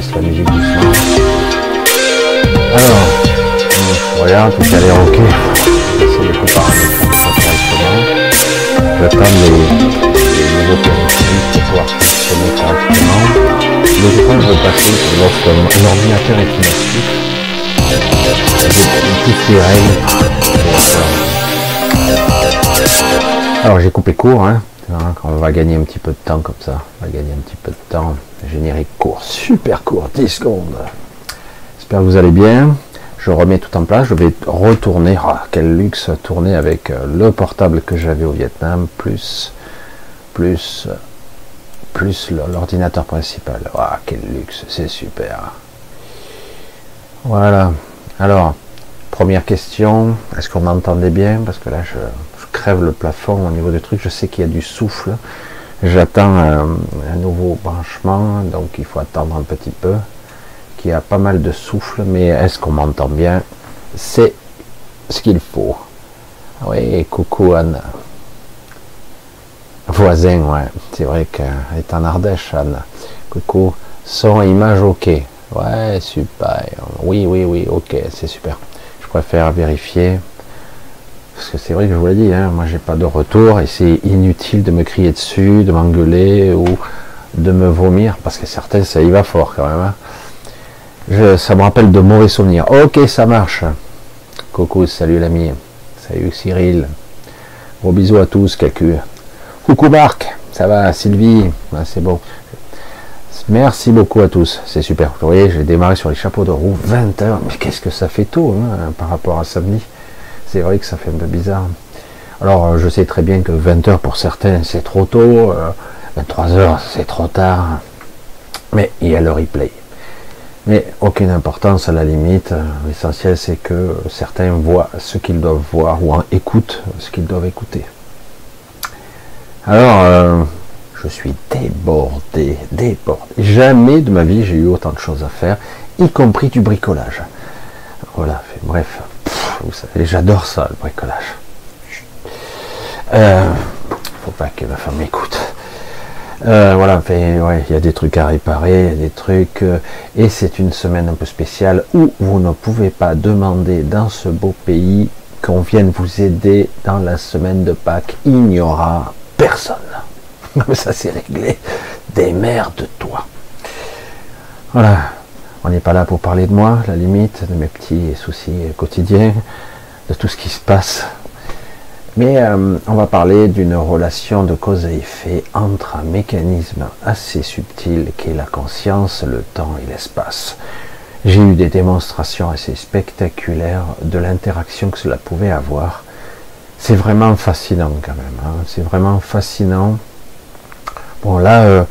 je la musique doucement. Alors, voilà, tout a l'air ok. J'essaie de comparer ça correctement. J'attends les, les nouveaux périphériques pour pouvoir fonctionner correctement. Mais je je vais passer lorsque l'ordinateur est inactif. J'ai toutes les règles. Alors j'ai coupé court, hein. On va gagner un petit peu de temps comme ça. On va gagner un petit peu de temps. Générique court, super court, 10 secondes. J'espère que vous allez bien. Je remets tout en place. Je vais retourner. Oh, quel luxe tourner avec euh, le portable que j'avais au Vietnam, plus, plus, plus l'ordinateur principal. Oh, quel luxe, c'est super. Voilà. Alors, première question. Est-ce qu'on m'entendait bien? Parce que là, je, crève le plafond au niveau du truc. Je sais qu'il y a du souffle. J'attends un, nouveau branchement, donc il faut attendre un petit peu. Qu'il y a pas mal de souffle, mais est-ce qu'on m'entend bien? C'est ce qu'il faut. Oui, coucou Anne. Voisin, ouais. C'est vrai qu'elle est en Ardèche, Anne. Coucou. Son image, ok. Ouais, super. Oui, oui, oui, ok, c'est super. Je préfère vérifier. Parce que c'est vrai que je vous l'ai dit, hein, moi j'ai pas de retour et c'est inutile de me crier dessus, de m'engueuler ou de me vomir, parce que certains ça y va fort quand même. Hein. ça me rappelle de mauvais souvenirs. Ok, ça marche. Coucou, salut l'ami. Salut Cyril. Gros bisous à tous, quelques. Coucou Marc, ça va, Sylvie, c'est bon. Merci beaucoup à tous, c'est super. Vous voyez, j'ai démarré sur les chapeaux de roue, 20 heures, mais qu'est-ce que ça fait tôt hein, par rapport à samedi? C'est vrai que ça fait un peu bizarre. Alors, euh, je sais très bien que 20h pour certains, c'est trop tôt, 23h, euh, c'est trop tard, mais il y a le replay. Mais aucune importance à la limite. L'essentiel, c'est que certains voient ce qu'ils doivent voir ou écoutent ce qu'ils doivent écouter. Alors, euh, je suis débordé, débordé. Jamais de ma vie, j'ai eu autant de choses à faire, y compris du bricolage. Voilà, bref, vous savez, j'adore ça, le bricolage. Euh, faut pas que ma femme m'écoute. Euh, voilà, il y a des trucs à réparer, il y a des trucs, euh, et c'est une semaine un peu spéciale où vous ne pouvez pas demander dans ce beau pays qu'on vienne vous aider dans la semaine de Pâques. Il n'y aura personne. Ça c'est réglé. Des mères de toi. Voilà, on n'est pas là pour parler de moi, la limite, de mes petits soucis quotidiens, de tout ce qui se passe. Mais euh, on va parler d'une relation de cause à effet entre un mécanisme assez subtil qui est la conscience, le temps et l'espace. J'ai eu des démonstrations assez spectaculaires de l'interaction que cela pouvait avoir. C'est vraiment fascinant quand même. Hein. C'est vraiment fascinant. Bon là, euh,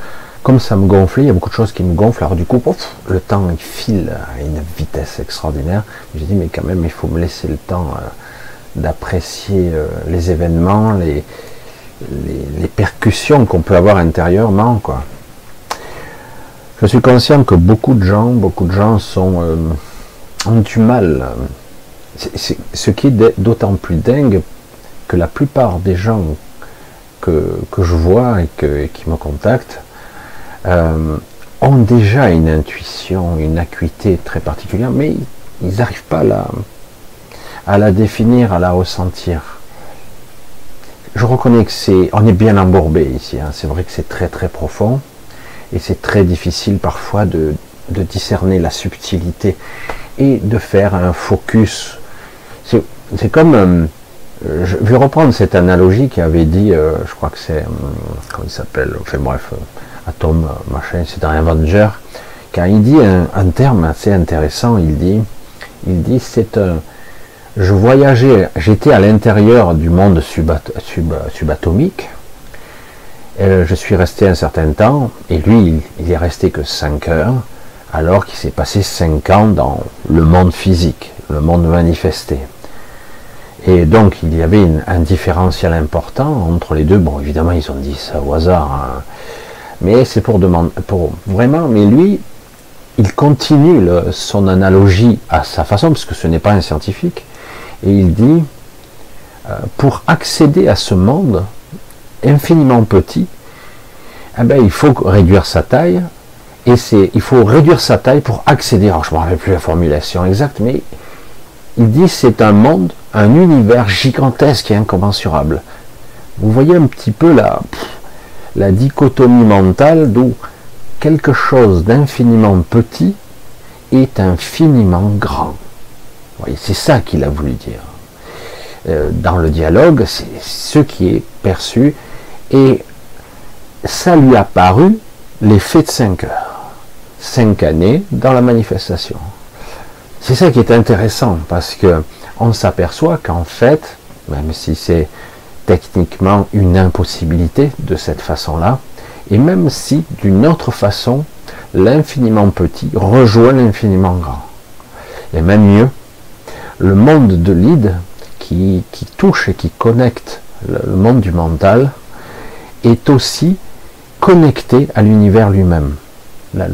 comme ça me gonflait, il y a beaucoup de choses qui me gonflent, alors du coup, le temps il file à une vitesse extraordinaire. J'ai dit, mais quand même, il faut me laisser le temps euh, d'apprécier euh, les événements, les, les, percussions qu'on peut avoir intérieurement. Quoi. Je suis conscient que beaucoup de gens, beaucoup de gens sont, euh, ont du mal. ce qui est d'autant plus dingue que la plupart des gens que, que je vois et, que, et qui me contactent, euh, ont déjà une intuition, une acuité très particulière, mais ils n'arrivent pas à la, à la définir, à la ressentir. Je reconnais que c'est, on est bien embourbé ici. Hein. C'est vrai que c'est très très profond et c'est très difficile parfois de, de, discerner la subtilité et de faire un focus. C'est comme, euh, je vais reprendre cette analogie qui avait dit, euh, je crois que c'est, comment il s'appelle, enfin bref, Atom, machin, c'est un Avenger, car il dit un, terme assez intéressant, il dit, il dit c'est un, je voyageais, j'étais à l'intérieur du monde subatomique, et je suis resté un certain temps, et lui, il, est resté que 5 heures, alors qu'il s'est passé 5 ans dans le monde physique, le monde manifesté. Et donc il y avait un différentiel important entre les deux. Bon, évidemment, ils ont dit ça au hasard. Hein mais c'est pour demander, pour vraiment, mais lui, il continue son analogie à sa façon, parce que ce n'est pas un scientifique, et il dit, euh, pour accéder à ce monde infiniment petit, eh ben, il faut réduire sa taille Et c'est, il faut réduire sa taille pour accéder. Alors, je ne me rappelle plus la formulation exacte, mais il dit c'est un monde, un univers gigantesque et incommensurable. Vous voyez un petit peu la, la dichotomie mentale d'où quelque chose d'infiniment petit est infiniment grand. C'est ça qu'il a voulu dire. Euh, dans le dialogue, c'est ce qui est perçu et ça lui a paru l'effet de cinq heures. Cinq années dans la manifestation. C'est ça qui est intéressant parce que on s'aperçoit qu'en fait, même si c'est techniquement une impossibilité de cette façon-là, et même si d'une autre façon, l'infiniment petit rejoint l'infiniment grand. Et même mieux, le monde de l'id qui, touche et qui connecte le monde du mental est aussi connecté à l'univers lui-même. La,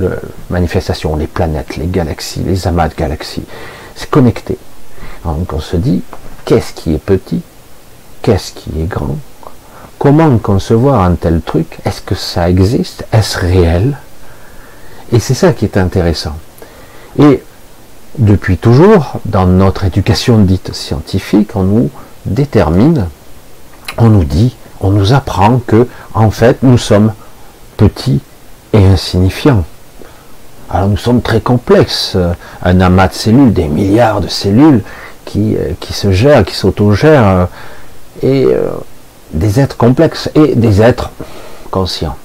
manifestation, les planètes, les galaxies, les amas de galaxies, c'est connecté. Donc on se dit, qu'est-ce qui est petit? Qu'est-ce qui est grand? Comment concevoir un tel truc? Est-ce que ça existe? Est-ce réel? Et c'est ça qui est intéressant. Et depuis toujours, dans notre éducation dite scientifique, on nous détermine, on nous dit, on nous apprend que, en fait, nous sommes petits et insignifiants. Alors nous sommes très complexes, un amas de cellules, des milliards de cellules qui, euh, qui se gèrent, qui s'autogèrent, et euh, des êtres complexes et des êtres conscients.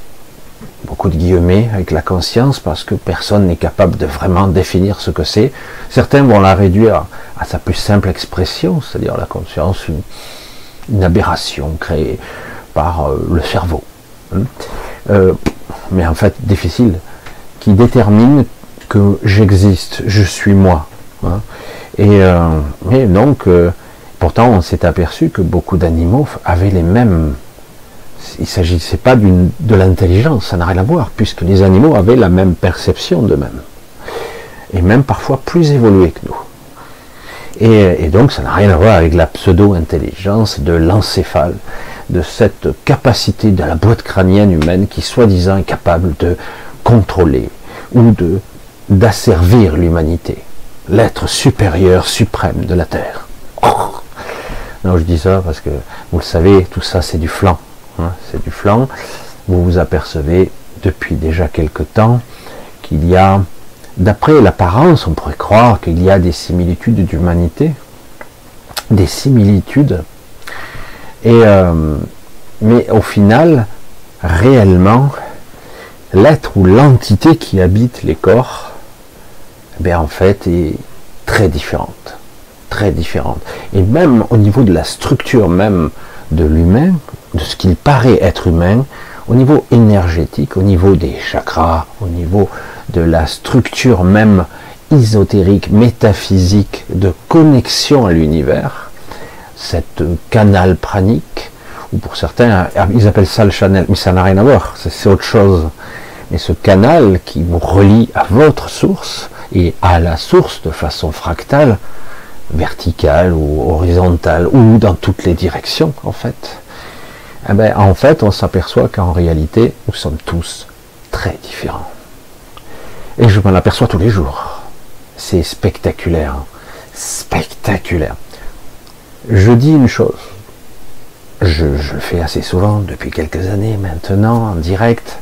Beaucoup de guillemets avec la conscience parce que personne n'est capable de vraiment définir ce que c'est. Certains vont la réduire à sa plus simple expression, c'est-à-dire la conscience, une, aberration créée par euh, le cerveau. Hein. Euh, mais en fait difficile, qui détermine que j'existe, je suis moi. Hein. Et, donc, Pourtant, on s'est aperçu que beaucoup d'animaux avaient les mêmes. Il ne s'agissait pas de l'intelligence, ça n'a rien à voir, puisque les animaux avaient la même perception d'eux-mêmes. Et même parfois plus évolués que nous. Et, donc, ça n'a rien à voir avec la pseudo-intelligence de l'encéphale, de cette capacité de la boîte crânienne humaine qui, soi-disant, est capable de contrôler ou de d'asservir l'humanité, l'être supérieur, suprême de la Terre. Non, je dis ça parce que vous le savez, tout ça c'est du flanc. Hein, c'est du flanc. Vous vous apercevez depuis déjà quelque temps qu'il y a, d'après l'apparence, on pourrait croire qu'il y a des similitudes d'humanité, des similitudes. Et euh, mais au final, réellement, l'être ou l'entité qui habite les corps, eh en fait, est très différente très différentes. Et même au niveau de la structure même de l'humain, de ce qu'il paraît être humain, au niveau énergétique, au niveau des chakras, au niveau de la structure même ésotérique, métaphysique, de connexion à l'univers, cette canal pranique, ou pour certains, ils appellent ça le channel, mais ça n'a rien à voir, c'est autre chose. Mais ce canal qui vous relie à votre source et à la source de façon fractale, verticale ou horizontale ou dans toutes les directions en fait, eh ben, en fait on s'aperçoit qu'en réalité nous sommes tous très différents. Et je m'en aperçois tous les jours. C'est spectaculaire. Spectaculaire. Je dis une chose. Je, je, le fais assez souvent depuis quelques années maintenant en direct.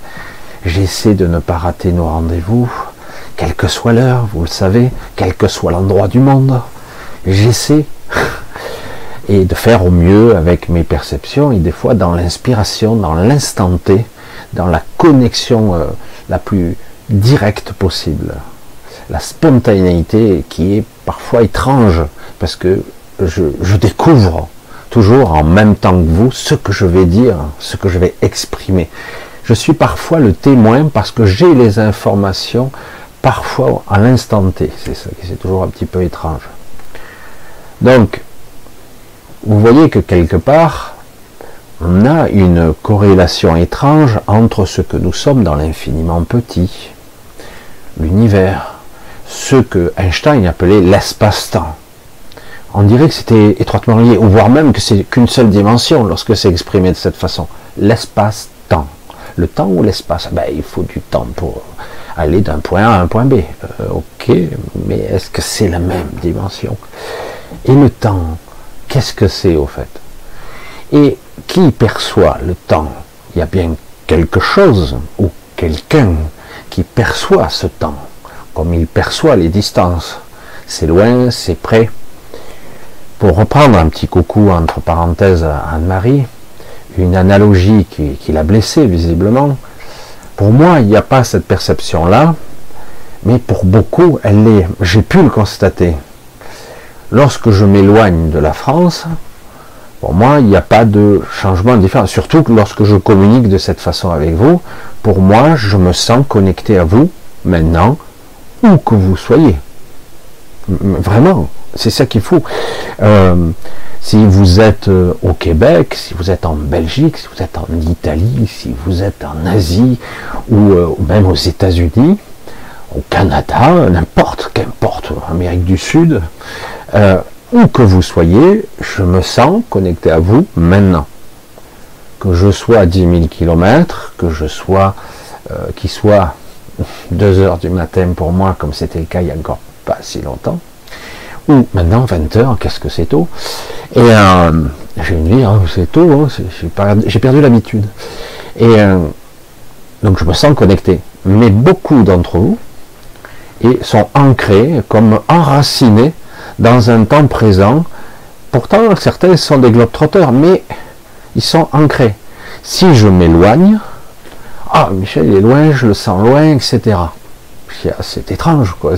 J'essaie de ne pas rater nos rendez-vous, quelle que soit l'heure, vous le savez, quel que soit l'endroit du monde j'essaie et de faire au mieux avec mes perceptions et des fois dans l'inspiration, dans l'instant T, dans la connexion euh, la plus directe possible. La spontanéité qui est parfois étrange parce que je, je découvre toujours en même temps que vous ce que je vais dire, ce que je vais exprimer. Je suis parfois le témoin parce que j'ai les informations parfois à l'instant T. C'est ça qui c'est toujours un petit peu étrange. Donc, vous voyez que quelque part, on a une corrélation étrange entre ce que nous sommes dans l'infiniment petit, l'univers, ce que Einstein appelait l'espace-temps. On dirait que c'était étroitement lié, ou voire même que c'est qu'une seule dimension lorsque c'est exprimé de cette façon. L'espace-temps. Le temps ou l'espace? Ben, Il faut du temps pour aller d'un point A à un point B. Euh, ok, mais est-ce que c'est la même dimension? Et le temps, qu'est-ce que c'est au fait? Et qui perçoit le temps? Il y a bien quelque chose ou quelqu'un qui perçoit ce temps, comme il perçoit les distances. C'est loin, c'est près. Pour reprendre un petit coucou entre parenthèses à Anne-Marie, une analogie qui, qui l'a blessée visiblement, pour moi, il n'y a pas cette perception-là, mais pour beaucoup, elle l'est. J'ai pu le constater. Lorsque je m'éloigne de la France, pour moi, il n'y a pas de changement différent. Surtout que lorsque je communique de cette façon avec vous, pour moi, je me sens connecté à vous maintenant, où que vous soyez. Vraiment, c'est ça qu'il faut. Euh, si vous êtes euh, au Québec, si vous êtes en Belgique, si vous êtes en Italie, si vous êtes en Asie ou euh, même aux États-Unis, au Canada, n'importe, qu'importe, Amérique du Sud, euh, où que vous soyez, je me sens connecté à vous maintenant. Que je sois à 10 000 km, que je sois, qu'il soit 2 heures du matin pour moi, comme c'était le cas il y a encore pas si longtemps, ou maintenant 20 heures, qu'est-ce que c'est tôt Et euh, j'ai une vie, hein, c'est tôt, j'ai perdu l'habitude. Et euh, donc je me sens connecté. Mais beaucoup d'entre vous sont ancrés, comme enracinés dans un temps présent. Pourtant, certains sont des globetrotters, mais ils sont ancrés. Si je m'éloigne, ah Michel il est loin, je le sens loin, etc. C'est étrange, quoi.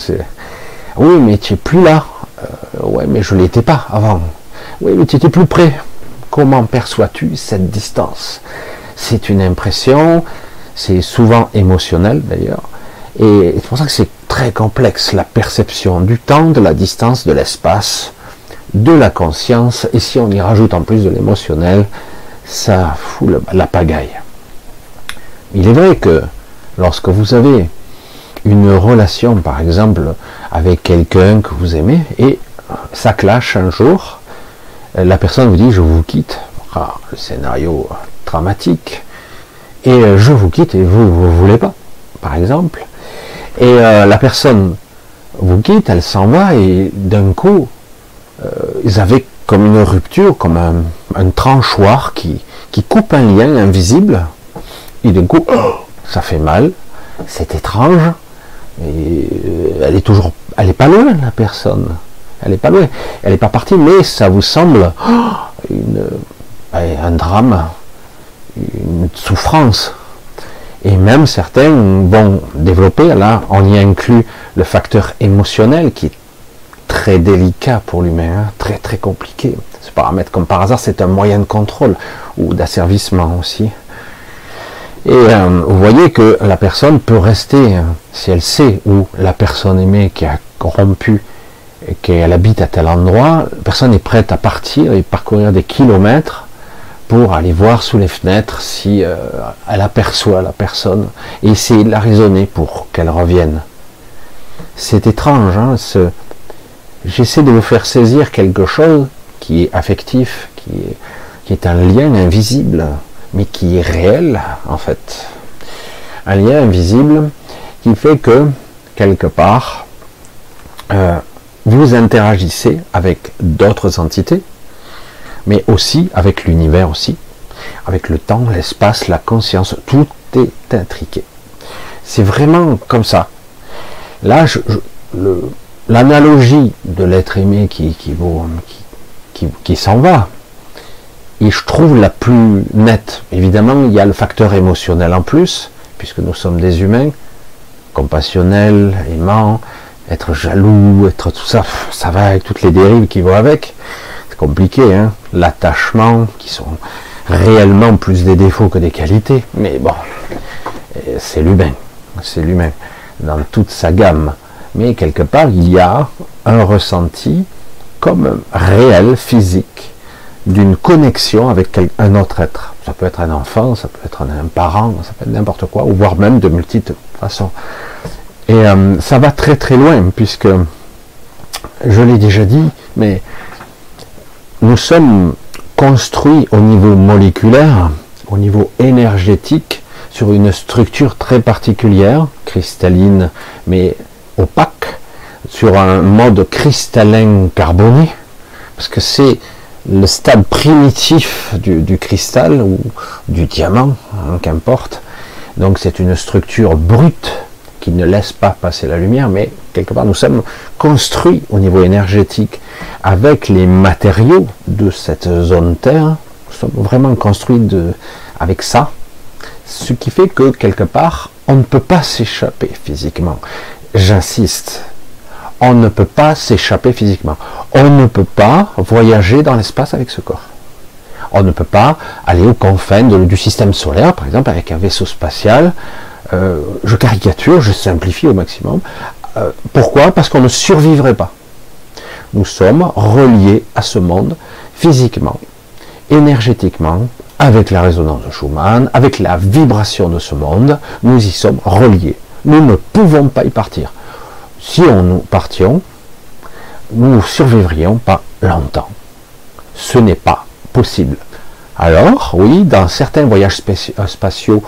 Oui, mais tu es plus là. Euh, ouais, mais je ne l'étais pas avant. Oui, mais tu étais plus près. Comment perçois-tu cette distance? C'est une impression, c'est souvent émotionnel d'ailleurs, et c'est pour ça que c'est très complexe, la perception du temps, de la distance, de l'espace, de la conscience, et si on y rajoute en plus de l'émotionnel, ça fout la pagaille. Il est vrai que lorsque vous avez une relation, par exemple, avec quelqu'un que vous aimez, et ça clash un jour, la personne vous dit je vous quitte, ah, le scénario dramatique, et euh, je vous quitte et vous vous voulez pas, par exemple, et euh, la personne vous quitte, elle s'en va et d'un coup, euh, ils avaient comme une rupture, comme un, tranchoir qui, qui coupe un lien invisible, et d'un coup, oh, ça fait mal, c'est étrange, et elle est toujours, elle est pas loin la personne. Elle est pas loin. Elle n'est pas partie, mais ça vous semble oh, un drame, une souffrance. Et même certains vont développer, là, on y inclut le facteur émotionnel qui est très délicat pour l'humain, hein, très très compliqué. Ce paramètre, comme par hasard, c'est un moyen de contrôle ou d'asservissement aussi. Et euh, vous voyez que la personne peut rester, hein, si elle sait où la personne aimée qui a corrompu qu'elle habite à tel endroit, la personne est prête à partir et parcourir des kilomètres pour aller voir sous les fenêtres si euh, elle aperçoit la personne et essayer de la raisonner pour qu'elle revienne. C'est étrange, hein, j'essaie de vous faire saisir quelque chose qui est affectif, qui est, qui est un lien invisible mais qui est réel en fait. Un lien invisible qui fait que quelque part euh, vous interagissez avec d'autres entités, mais aussi avec l'univers aussi, avec le temps, l'espace, la conscience, tout est intriqué. C'est vraiment comme ça. Là, l'analogie de l'être aimé qui, qui, qui, s'en va, et je trouve la plus nette. Évidemment, il y a le facteur émotionnel en plus, puisque nous sommes des humains, compassionnels, aimants, être jaloux, être tout ça, ça va avec toutes les dérives qui vont avec. Compliqué, hein L'attachement, qui sont réellement plus des défauts que des qualités, mais bon, c'est l'humain, c'est l'humain, dans toute sa gamme. Mais quelque part, il y a un ressenti comme réel, physique, d'une connexion avec un autre être. Ça peut être un enfant, ça peut être un parent, ça peut être n'importe quoi, ou voire même de multiples façons. Et euh, ça va très très loin, puisque je l'ai déjà dit, mais nous sommes construits au niveau moléculaire, au niveau énergétique, sur une structure très particulière, cristalline mais opaque, sur un mode cristallin carboné, parce que c'est le stade primitif du, cristal ou du diamant, hein, qu'importe. Donc c'est une structure brute qui ne laisse pas passer la lumière, mais quelque part nous sommes construits au niveau énergétique avec les matériaux de cette zone Terre. Nous sommes vraiment construits de, avec ça, ce qui fait que quelque part on ne peut pas s'échapper physiquement. J'insiste, on ne peut pas s'échapper physiquement. On ne peut pas voyager dans l'espace avec ce corps. On ne peut pas aller aux confins du système solaire, par exemple, avec un vaisseau spatial. Euh, je caricature, je simplifie au maximum. Euh, pourquoi? Parce qu'on ne survivrait pas. Nous sommes reliés à ce monde physiquement, énergétiquement, avec la résonance de Schumann, avec la vibration de ce monde. Nous y sommes reliés. Nous ne pouvons pas y partir si on nous partions, nous ne survivrions pas longtemps. Ce n'est pas possible. Alors, oui, dans certains voyages euh, spatiaux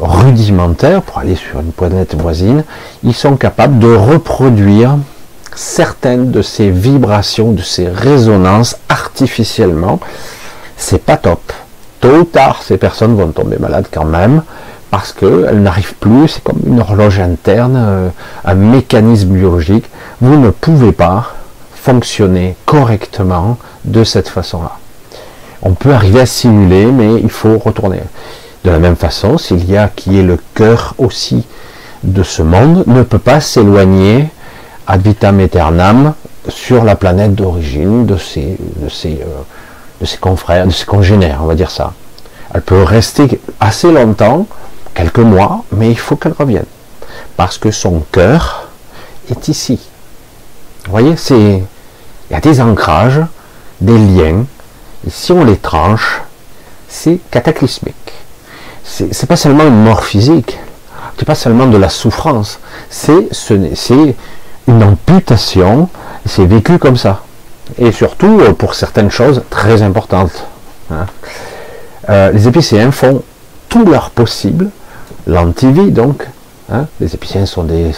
rudimentaires, pour aller sur une planète voisine, ils sont capables de reproduire certaines de ces vibrations, de ces résonances artificiellement. C'est pas top. Tôt ou tard, ces personnes vont tomber malades quand même parce qu'elle n'arrive plus, c'est comme une horloge interne, euh, un mécanisme biologique. Vous ne pouvez pas fonctionner correctement de cette façon-là. On peut arriver à simuler, mais il faut retourner. De la même façon, s'il y a qui est le cœur aussi de ce monde, ne peut pas s'éloigner ad vitam aeternam sur la planète d'origine euh, de ses confrères, de ses congénères, on va dire ça. Elle peut rester assez longtemps, quelques mois, mais il faut qu'elle revienne. Parce que son cœur est ici. Vous voyez, c'est, il y a des ancrages, des liens, si on les tranche, c'est cataclysmique. C'est, pas seulement une mort physique, c'est pas seulement de la souffrance, c'est, une amputation, c'est vécu comme ça. Et surtout euh, pour certaines choses très importantes. Hein. Euh, les épicéens font tout leur possible l'antivie donc. Hein, les épiciens sont des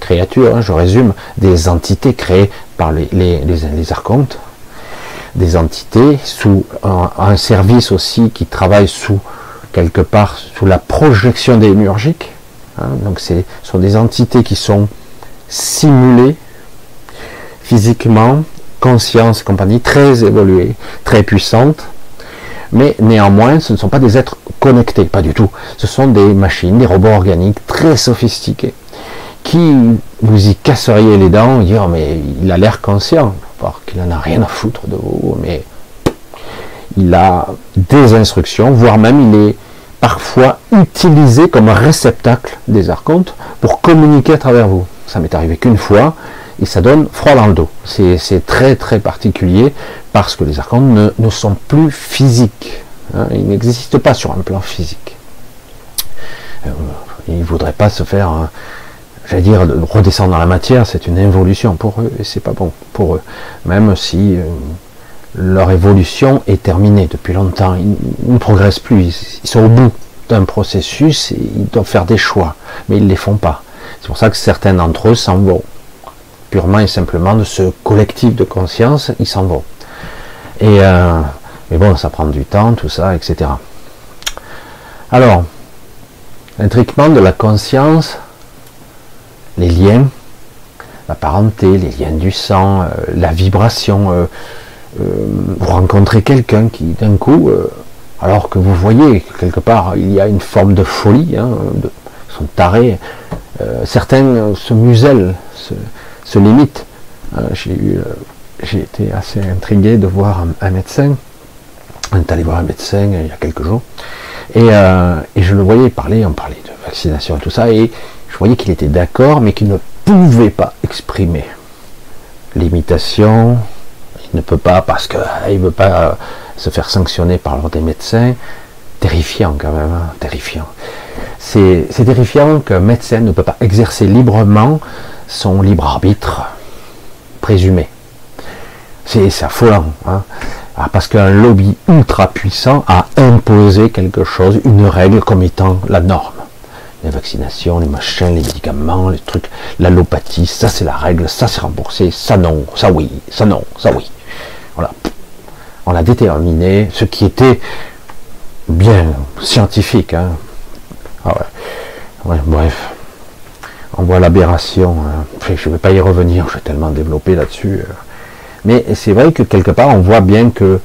créatures, hein, je résume, des entités créées par les, les, archontes, des entités sous un, service aussi qui travaille sous quelque part sous la projection démiurgique. Hein, donc ce sont des entités qui sont simulées physiquement, conscience et compagnie, très évoluées, très puissantes, mais néanmoins, ce ne sont pas des êtres connectés, pas du tout. Ce sont des machines, des robots organiques très sophistiqués, qui vous y casseriez les dents, dire mais il a l'air conscient, alors qu'il n'en a rien à foutre de vous, mais il a des instructions, voire même il est parfois utilisé comme réceptacle des archontes pour communiquer à travers vous. Ça m'est arrivé qu'une fois, et ça donne froid dans le dos. C'est très très particulier parce que les archontes ne, sont plus physiques. Hein. ils n'existent pas sur un plan physique. Euh, ils ne voudraient pas se faire, hein, j'allais dire, redescendre dans la matière, c'est une évolution pour eux et c'est pas bon pour eux. Même si euh, leur évolution est terminée depuis longtemps, ils, ne progressent plus, ils, sont au bout d'un processus et ils doivent faire des choix, mais ils ne les font pas. C'est pour ça que certains d'entre eux s'en vont purement et simplement de ce collectif de conscience, ils s'en vont. Et, euh, mais bon, ça prend du temps, tout ça, etc. Alors, l'intriquement de la conscience, les liens, la parenté, les liens du sang, euh, la vibration, euh, vous rencontrez quelqu'un qui d'un coup, alors que vous voyez quelque part, il y a une forme de folie, hein, de, sont tarés, certains se musellent, se limite. Euh, j'ai eu, euh, j'ai été assez intrigué de voir un, médecin. On est allé voir un médecin il y a quelques jours. Et, euh, et, je le voyais parler, on parlait de vaccination et tout ça, et je voyais qu'il était d'accord, mais qu'il ne pouvait pas exprimer l'imitation. Ne peut pas parce qu'il ne veut pas se faire sanctionner par des médecins. Terrifiant quand même, hein, terrifiant. C'est terrifiant qu'un médecin ne peut pas exercer librement son libre arbitre présumé. C'est affolant. Hein. Ah, parce qu'un lobby ultra puissant a imposé quelque chose, une règle comme étant la norme. Les vaccinations, les machins, les médicaments, les trucs, l'allopathie, ça c'est la règle, ça c'est remboursé, ça non, ça oui, ça non, ça oui. Voilà. On a déterminé ce qui était bien scientifique. Hein. Ah ouais. bref. On voit l'aberration. Hein. Je ne vais pas y revenir, je vais tellement développer là-dessus. Euh. Mais c'est vrai que quelque part, on voit bien que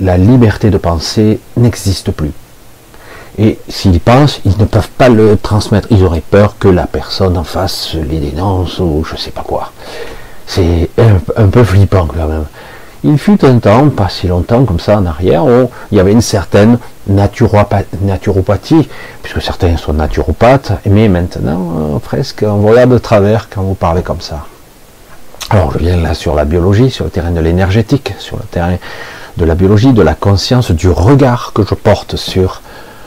la liberté de penser n'existe plus. Et s'ils pensent, ils ne peuvent pas le transmettre. Ils auraient peur que la personne en face les dénonce ou je sais pas quoi. C'est un, peu flippant quand même. Il fut un temps, pas si longtemps comme ça en arrière, où il y avait une certaine naturopathie, puisque certains sont naturopathes, mais maintenant, euh, presque, on regarde de travers quand vous parlez comme ça. Alors je viens là sur la biologie, sur le terrain de l'énergétique, sur le terrain de la biologie, de la conscience, du regard que je porte sur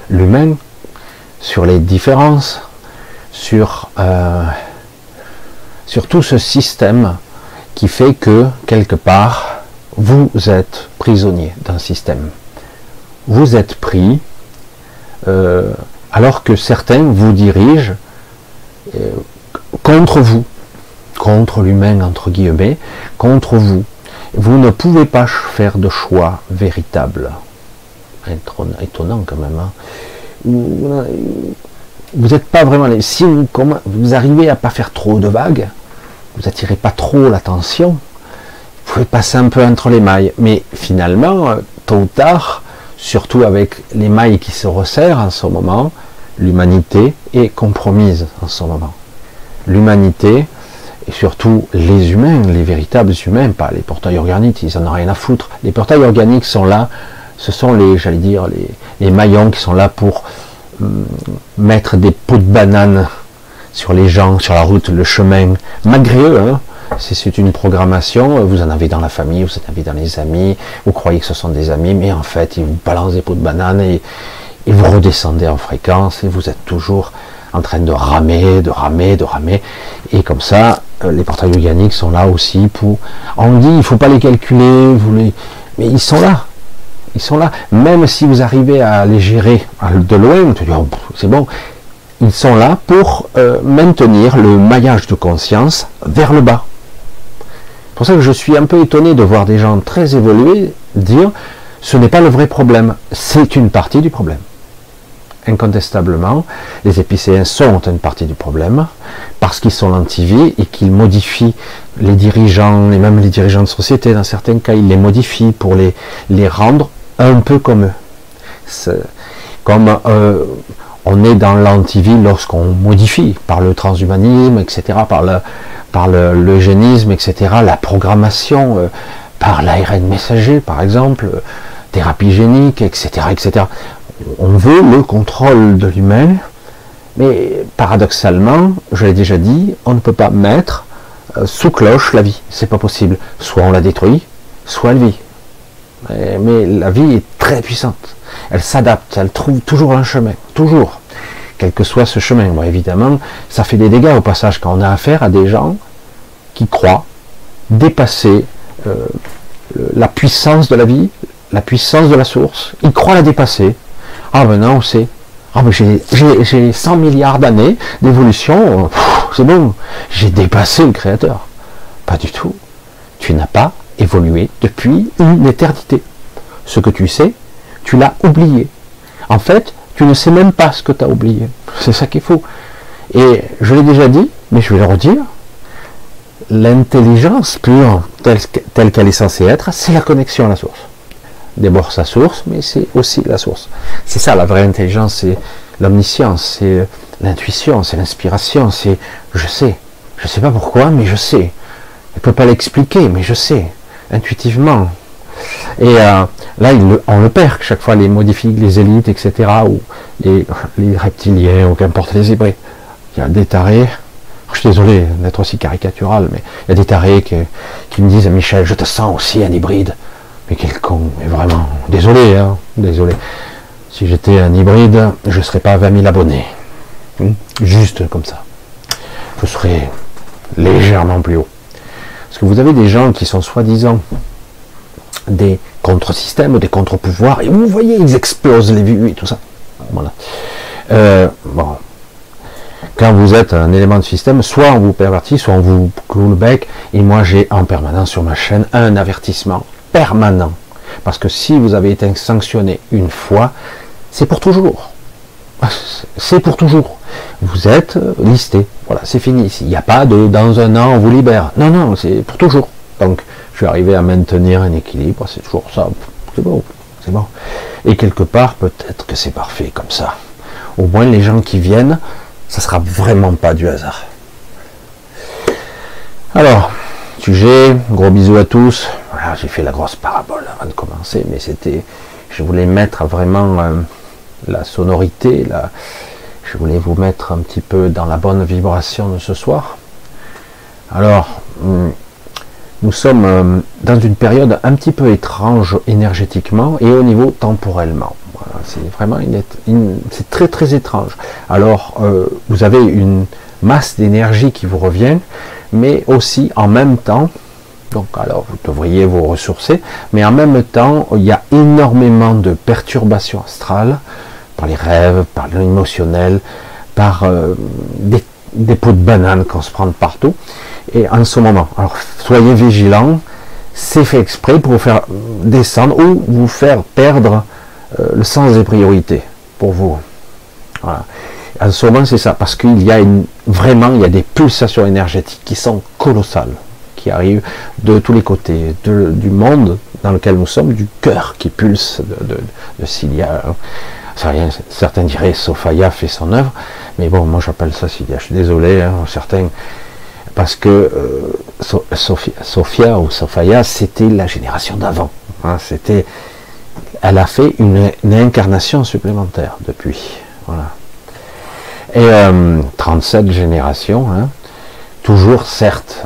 l'humain, sur les différences, sur, euh, sur tout ce système qui fait que, quelque part, vous êtes prisonnier d'un système. Vous êtes pris, euh, alors que certains vous dirigent euh, contre vous contre l'humain, entre guillemets, contre vous. Vous ne pouvez pas faire de choix véritable. Étonnant quand même. Hein. Vous n'êtes pas vraiment... Si vous, vous arrivez à pas faire trop de vagues, vous attirez pas trop l'attention, vous pouvez passer un peu entre les mailles. Mais finalement, euh, tôt ou tard, surtout avec les mailles qui se resserrent en ce moment, l'humanité est compromise en ce moment. L'humanité, et surtout les humains, les véritables humains, pas les portails organiques, ils en ont rien à foutre. Les portails organiques sont là, ce sont les, j'allais dire, les, maillons qui sont là pour hum, mettre des pots de banane sur les gens, sur la route, le chemin, malgré eux. Hein, c'est une programmation, vous en avez dans la famille, vous en avez dans les amis, vous croyez que ce sont des amis, mais en fait, ils vous balancent des pots de banane et, et vous redescendez en fréquence et vous êtes toujours en train de ramer, de ramer, de ramer. Et comme ça, euh, les portails organiques sont là aussi pour. On dit, il ne faut pas les calculer, vous les... mais ils sont là. Ils sont là. Même si vous arrivez à les gérer de loin, oh, c'est bon. Ils sont là pour euh, maintenir le maillage de conscience vers le bas. C'est pour ça que je suis un peu étonné de voir des gens très évolués dire ce n'est pas le vrai problème, c'est une partie du problème incontestablement, les épicéens sont une partie du problème, parce qu'ils sont l'antivie et qu'ils modifient les dirigeants, et même les dirigeants de société, dans certains cas, ils les modifient pour les, les rendre un peu comme eux. Comme euh, on est dans l'antivie lorsqu'on modifie par le transhumanisme, etc., par le par l'eugénisme, etc., la programmation, euh, par l'ARN messager, par exemple, thérapie génique, etc., etc on veut le contrôle de l'humain, mais paradoxalement, je l'ai déjà dit, on ne peut pas mettre euh, sous cloche la vie. C'est pas possible. Soit on la détruit, soit elle vit. Mais, la vie est très puissante. Elle s'adapte, elle trouve toujours un chemin, toujours, quel que soit ce chemin. évidemment, ça fait des dégâts au passage quand on a affaire à des gens qui croient dépasser euh, la puissance de la vie, la puissance de la source. Ils croient la dépasser. Ah ben non, c'est... Ah ben j'ai 100 milliards d'années d'évolution, c'est bon, j'ai dépassé le Créateur. Pas du tout. Tu n'as pas évolué depuis une éternité. Ce que tu sais, tu l'as oublié. En fait, tu ne sais même pas ce que tu as oublié. C'est ça qu'il faut. Et je l'ai déjà dit, mais je vais le redire. L'intelligence pure, telle qu'elle est censée être, c'est la connexion à la source d'abord sa source, mais c'est aussi la source. C'est ça la vraie intelligence, c'est l'omniscience, c'est l'intuition, c'est l'inspiration, c'est je sais. Je ne sais pas pourquoi, mais je sais. Je ne peux pas l'expliquer, mais je sais, intuitivement. Et euh, là, on le perd chaque fois, les modifiques, les élites, etc., ou les, reptiliens, ou qu'importe les hybrides. Il y a des tarés, je suis désolé d'être aussi caricatural, mais il y a des tarés qui, me disent, Michel, je te sens aussi un hybride. Mais quel con, mais vraiment, désolé, hein, désolé. Si j'étais un hybride, je ne serais pas à 20 000 abonnés. Hmm? Juste comme ça. Je serais légèrement plus haut. Parce que vous avez des gens qui sont soi-disant des contre-systèmes, des contre-pouvoirs, et vous voyez, ils explosent les vues et tout ça. Voilà. Euh, bon. Quand vous êtes un élément de système, soit on vous pervertit, soit on vous cloue le bec, et moi j'ai en permanence sur ma chaîne un avertissement permanent. Parce que si vous avez été sanctionné une fois, c'est pour toujours. C'est pour toujours. Vous êtes listé. Voilà, c'est fini. Il n'y a pas de dans un an on vous libère. Non, non, c'est pour toujours. Donc, je suis arrivé à maintenir un équilibre. C'est toujours ça. C'est bon. C'est bon. Et quelque part, peut-être que c'est parfait comme ça. Au moins, les gens qui viennent, ça sera vraiment pas du hasard. Alors, sujet, gros bisous à tous. Voilà, j'ai fait la grosse parabole avant de commencer, mais c'était, je voulais mettre vraiment euh, la sonorité, je voulais vous mettre un petit peu dans la bonne vibration de ce soir. Alors, hum, nous sommes euh, dans une période un petit peu étrange énergétiquement et au niveau temporellement. c'est vraiment une, c'est très très étrange. Alors, euh, vous avez une masse d'énergie qui vous revient, mais aussi en même temps, donc alors vous devriez vous ressourcer, mais en même temps, il y a énormément de perturbations astrales, par les rêves, par l'émotionnel, par euh, des, pots de banane qu'on se prend partout. Et en ce moment, alors soyez vigilants, c'est fait exprès pour vous faire descendre ou vous faire perdre euh, le sens des priorités pour vous. En ce moment, c'est ça, parce qu'il y a vraiment, il y a des pulsations énergétiques qui sont colossales, qui arrivent de tous les côtés, du monde dans lequel nous sommes, du cœur qui pulse de, de, de Certains diraient Sophia fait son œuvre, mais bon, moi j'appelle ça Cilia. Je suis désolé, hein, certains, parce que euh, Sophia, ou Sophia, c'était la génération d'avant. Hein, c'était, elle a fait une, incarnation supplémentaire depuis. Et 37 euh, générations, hein, toujours certes,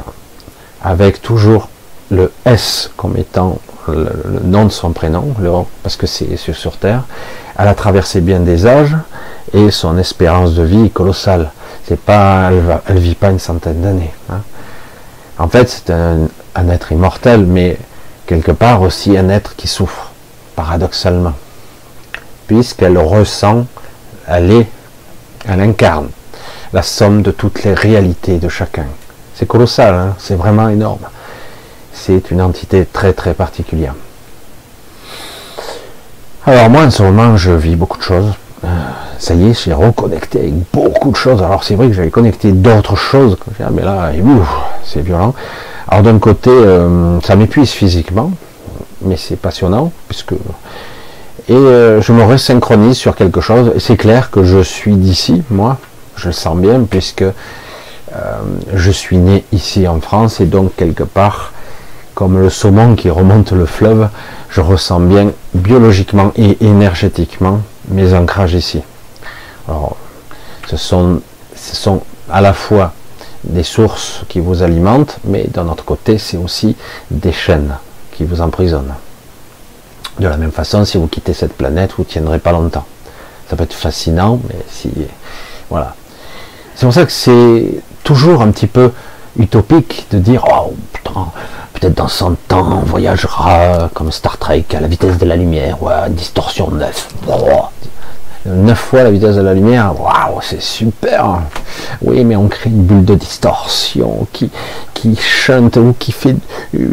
avec toujours le S comme étant le, nom de son prénom, parce que c'est sur Terre, elle a traversé bien des âges et son espérance de vie est colossale. C'est pas, elle, ne vit pas une centaine d'années. Hein. En fait, c'est un, être immortel, mais quelque part aussi un être qui souffre, paradoxalement, puisqu'elle ressent, elle est, elle incarne la somme de toutes les réalités de chacun. C'est colossal, hein. c'est vraiment énorme. C'est une entité très très particulière. Alors moi en ce moment je vis beaucoup de choses. Euh, ça y est, j'ai reconnecté avec beaucoup de choses. Alors c'est vrai que j'avais connecté d'autres choses, mais là, c'est violent. Alors d'un côté, euh, ça m'épuise physiquement, mais c'est passionnant, puisque... Et euh, je me resynchronise sur quelque chose, et c'est clair que je suis d'ici, moi, je le sens bien, puisque je suis né ici en France, et donc quelque part, comme le saumon qui remonte le fleuve, je ressens bien biologiquement et énergétiquement mes ancrages ici. Alors, ce sont, ce sont à la fois des sources qui vous alimentent, mais d'un autre côté, c'est aussi des chaînes qui vous emprisonnent. De la même façon, si vous quittez cette planète, vous ne tiendrez pas longtemps. Ça peut être fascinant, mais si. Voilà. C'est pour ça que c'est toujours un petit peu utopique de dire Oh peut-être dans 100 ans, on voyagera comme Star Trek à la vitesse de la lumière, ouais, distorsion 9. 9 fois la vitesse de la lumière, c'est super. Oui, mais on crée une bulle de distorsion qui, qui chante ou qui fait,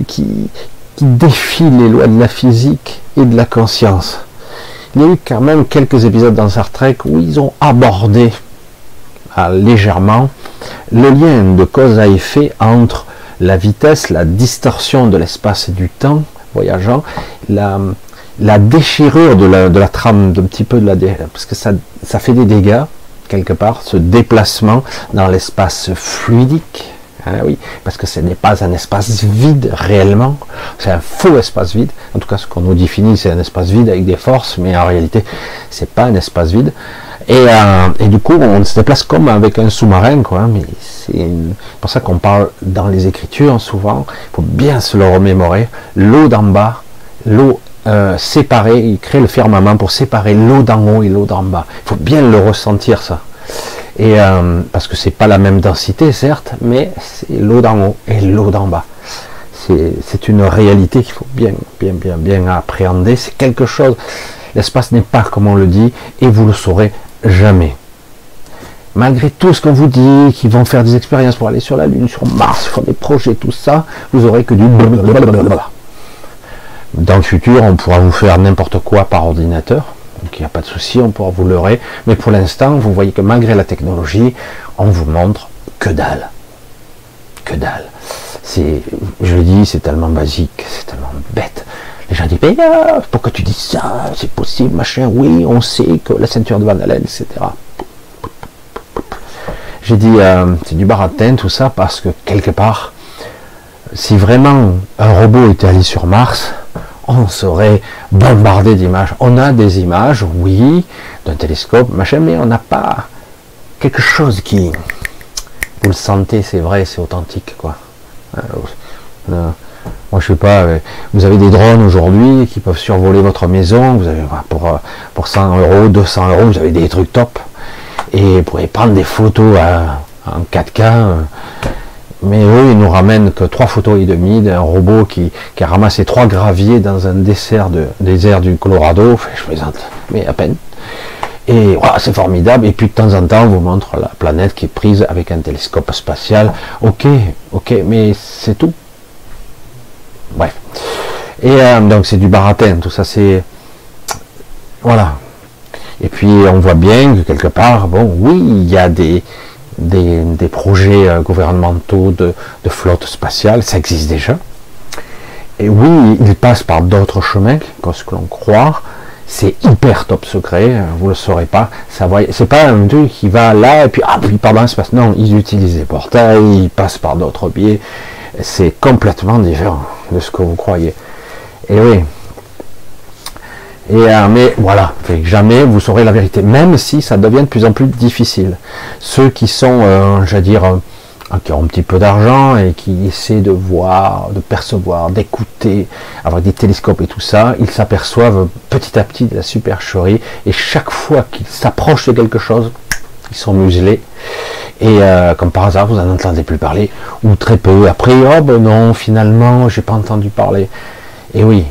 qui, qui défie les lois de la physique et de la conscience. Il y a eu quand même quelques épisodes dans Star Trek où ils ont abordé ah, légèrement le lien de cause à effet entre la vitesse, la distorsion de l'espace et du temps voyageant, la, déchirure de la, de la trame, d'un petit peu de la parce que ça, ça fait des dégâts quelque part, ce déplacement dans l'espace fluidique. Hein, oui, parce que ce n'est pas un espace vide réellement, c'est un faux espace vide. En tout cas, ce qu'on nous définit, c'est un espace vide avec des forces, mais en réalité, c'est pas un espace vide. Euh, et, du coup, on se déplace comme avec un sous-marin, quoi. Hein, mais c'est pour ça qu'on parle dans les Écritures souvent. Il faut bien se le remémorer. L'eau d'en bas, l'eau euh, séparée, il crée le firmament pour séparer l'eau d'en haut et l'eau d'en bas. Il faut bien le ressentir ça. Et euh, parce que c'est pas la même densité, certes, mais c'est l'eau d'en haut et l'eau d'en bas. c'est une réalité qu'il faut bien, bien, bien, bien appréhender. C'est quelque chose. L'espace n'est pas comme on le dit, et vous le saurez jamais. Malgré tout ce qu'on vous dit, qu'ils vont faire des expériences pour aller sur la Lune, sur Mars, faire des projets, tout ça, vous aurez que du blablabla. Dans le futur, on pourra vous faire n'importe quoi par ordinateur. Donc il n'y a pas de souci, on pourra vous leurrer. Mais pour l'instant, vous voyez que malgré la technologie, on vous montre que dalle. Que dalle. C'est, je le dis, c'est tellement basique, c'est tellement bête. Les gens disent, mais ah, pourquoi tu dis ça C'est possible, machin. Oui, on sait que la ceinture de Van Allen, etc. J'ai dit, euh, c'est du baratin, tout ça, parce que quelque part, si vraiment un robot était allé sur Mars, on serait bombardé d'images. On a des images, oui, d'un télescope, machin, mais on n'a pas quelque chose qui, vous le sentez, c'est vrai, c'est authentique, quoi. Euh, euh, moi, je sais pas, euh, vous avez des drones aujourd'hui qui peuvent survoler votre maison, vous avez pour, pour 100 euros, 200 euros, vous avez des trucs top, et vous pouvez prendre des photos en 4K, mais eux, ils nous ramènent que trois photos et demie d'un robot qui, a ramassé trois graviers dans un désert, de, désert du Colorado. je plaisante, mais à peine. Et c'est formidable. Et puis de temps en temps, on vous montre la planète qui est prise avec un télescope spatial. Ok, ok, mais c'est tout. Bref. Et euh, donc c'est du baratin, tout ça c'est. Voilà. Et puis on voit bien que quelque part, bon, oui, il y a des, des, projets euh, gouvernementaux de, flotte spatiale, ça existe déjà. Et oui, ils passent par d'autres chemins que ce que l'on croit. C'est hyper top secret, euh, vous le saurez pas. C'est pas un truc qui va là et puis ah puis pardon l'espace. Non, ils utilisent des portails, ils passent par d'autres biais. C'est complètement différent de ce que vous croyez. Et oui, et, euh, mais voilà, jamais vous saurez la vérité, même si ça devient de plus en plus difficile. Ceux qui sont, euh, j'allais dire, euh, qui ont un petit peu d'argent et qui essaient de voir, de percevoir, d'écouter, avec des télescopes et tout ça, ils s'aperçoivent petit à petit de la supercherie et chaque fois qu'ils s'approchent de quelque chose, ils sont muselés. Et euh, comme par hasard, vous n'en entendez plus parler, ou très peu. Après, oh ben non, finalement, j'ai pas entendu parler. Et oui,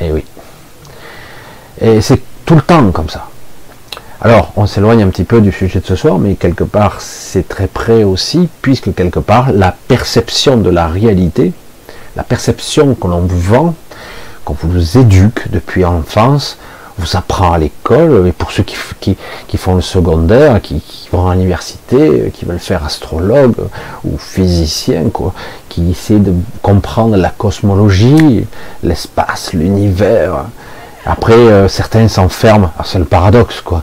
et oui. Et c'est tout le temps comme ça. Alors, on s'éloigne un petit peu du sujet de ce soir, mais quelque part, c'est très près aussi, puisque quelque part, la perception de la réalité, la perception que l'on vous vend, qu'on vous éduque depuis l'enfance, vous apprend à l'école, et pour ceux qui, qui, font le secondaire, qui, vont à l'université, qui veulent faire astrologue ou physicien, quoi, qui essaient de comprendre la cosmologie, l'espace, l'univers, après, euh, certains s'enferment, ah, c'est le paradoxe, quoi.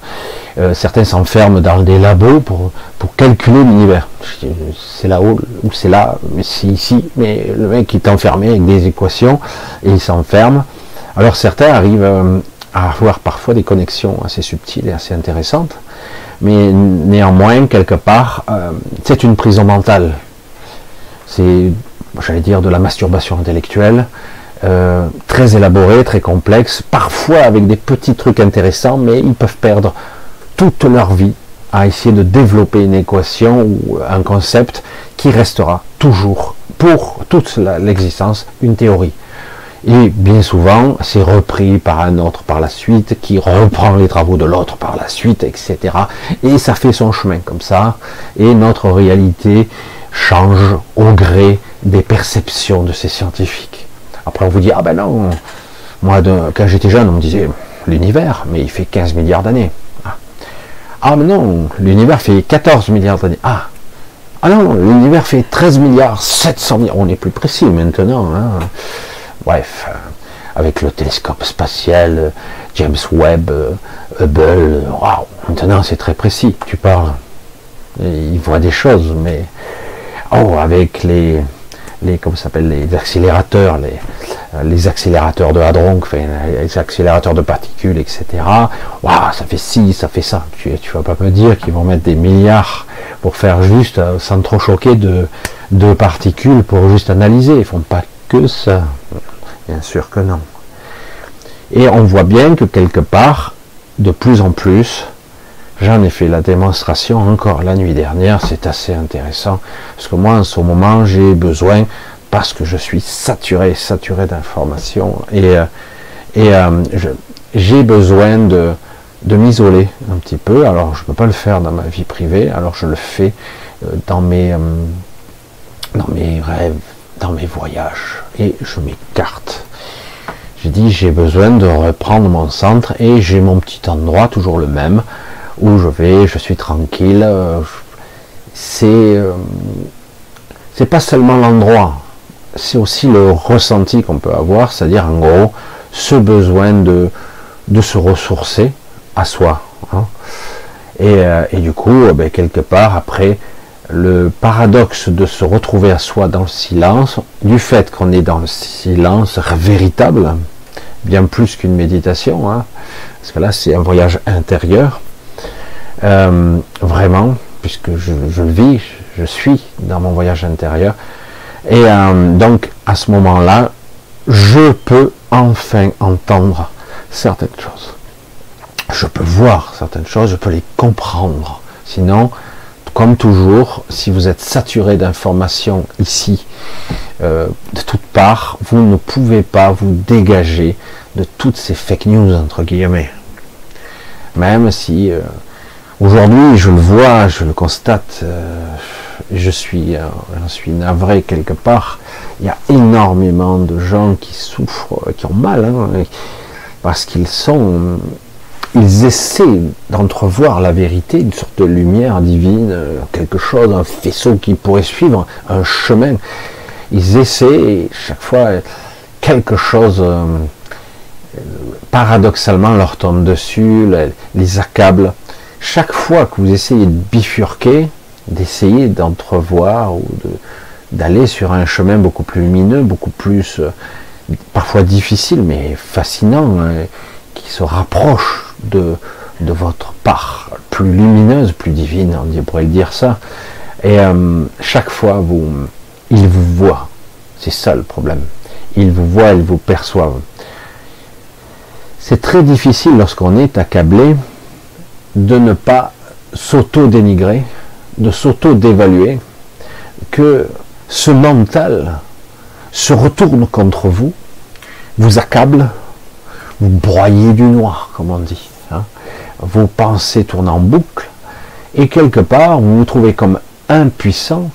Euh, certains s'enferment dans des labos pour, pour calculer l'univers. C'est là-haut ou c'est là, mais c'est ici. Mais le mec est enfermé avec des équations et il s'enferme. Alors certains arrivent euh, à avoir parfois des connexions assez subtiles et assez intéressantes, mais néanmoins, quelque part, c'est une prison mentale. C'est, j'allais dire, de la masturbation intellectuelle. Euh, très élaborés, très complexes, parfois avec des petits trucs intéressants, mais ils peuvent perdre toute leur vie à essayer de développer une équation ou un concept qui restera toujours, pour toute l'existence, une théorie. Et bien souvent, c'est repris par un autre par la suite, qui reprend les travaux de l'autre par la suite, etc. Et ça fait son chemin comme ça. Et notre réalité change au gré des perceptions de ces scientifiques. Après, on vous dit, ah ben non, moi, quand j'étais jeune, on me disait l'univers, mais il fait 15 milliards d'années. Ah. ah, mais non, l'univers fait 14 milliards d'années. Ah, ah non, l'univers fait 13 milliards 700 milliards. On est plus précis maintenant. Hein. Bref, euh, avec le télescope spatial, euh, James Webb, euh, Hubble, maintenant c'est très précis. Tu parles, il voit des choses, mais oh, avec les les comment les accélérateurs, les, les accélérateurs de hadron, les accélérateurs de particules, etc. Waouh, ça fait ci, ça fait ça. Tu, tu vas pas me dire qu'ils vont mettre des milliards pour faire juste, sans trop choquer, de, de particules pour juste analyser. Ils font pas que ça. Bien sûr que non. Et on voit bien que quelque part, de plus en plus, J'en ai fait la démonstration encore la nuit dernière, c'est assez intéressant, parce que moi en ce moment j'ai besoin parce que je suis saturé, saturé d'informations et, euh, et euh, j'ai besoin de, de m'isoler un petit peu. Alors je ne peux pas le faire dans ma vie privée, alors je le fais dans mes, dans mes rêves, dans mes voyages et je m'écarte. J'ai dit j'ai besoin de reprendre mon centre et j'ai mon petit endroit toujours le même où je vais, je suis tranquille. C'est c'est pas seulement l'endroit, c'est aussi le ressenti qu'on peut avoir, c'est-à-dire en gros ce besoin de, se ressourcer à soi. Hein. Euh, et, du coup, ben, quelque part, après, le paradoxe de se retrouver à soi dans le silence, du fait qu'on est dans le silence véritable, bien plus qu'une méditation, hein, parce que là c'est un voyage intérieur, euh, vraiment, puisque je, vis, je suis dans mon voyage intérieur, et euh, donc, à ce moment-là, je peux enfin entendre certaines choses. Je peux voir certaines choses, je peux les comprendre. Sinon, comme toujours, si vous êtes saturé d'informations ici, euh, de toutes parts, vous ne pouvez pas vous dégager de toutes ces fake news, entre guillemets. Même si euh, aujourd'hui, je le vois, je le constate, je suis, euh, suis navré quelque part. Il y a énormément de gens qui souffrent, qui ont mal, hein, parce qu'ils sont, ils essaient d'entrevoir la vérité, une sorte de lumière divine, quelque chose, un faisceau qui pourrait suivre un chemin. Ils essaient chaque fois quelque chose. Euh, paradoxalement leur tombe dessus, les accable. Chaque fois que vous essayez de bifurquer, d'essayer d'entrevoir ou d'aller sur un chemin beaucoup plus lumineux, beaucoup plus euh, parfois difficile, mais fascinant, hein, qui se rapproche de, votre part plus lumineuse, plus divine, on pourrait dire ça. Et euh, chaque fois, vous, vous voit. C'est ça le problème. Il vous voit, il vous perçoit. C'est très difficile lorsqu'on est accablé de ne pas s'auto-dénigrer, de s'auto-dévaluer, que ce mental se retourne contre vous, vous accable, vous broyez du noir, comme on dit. Vos pensées tournent en boucle, et quelque part, vous vous trouvez comme impuissant,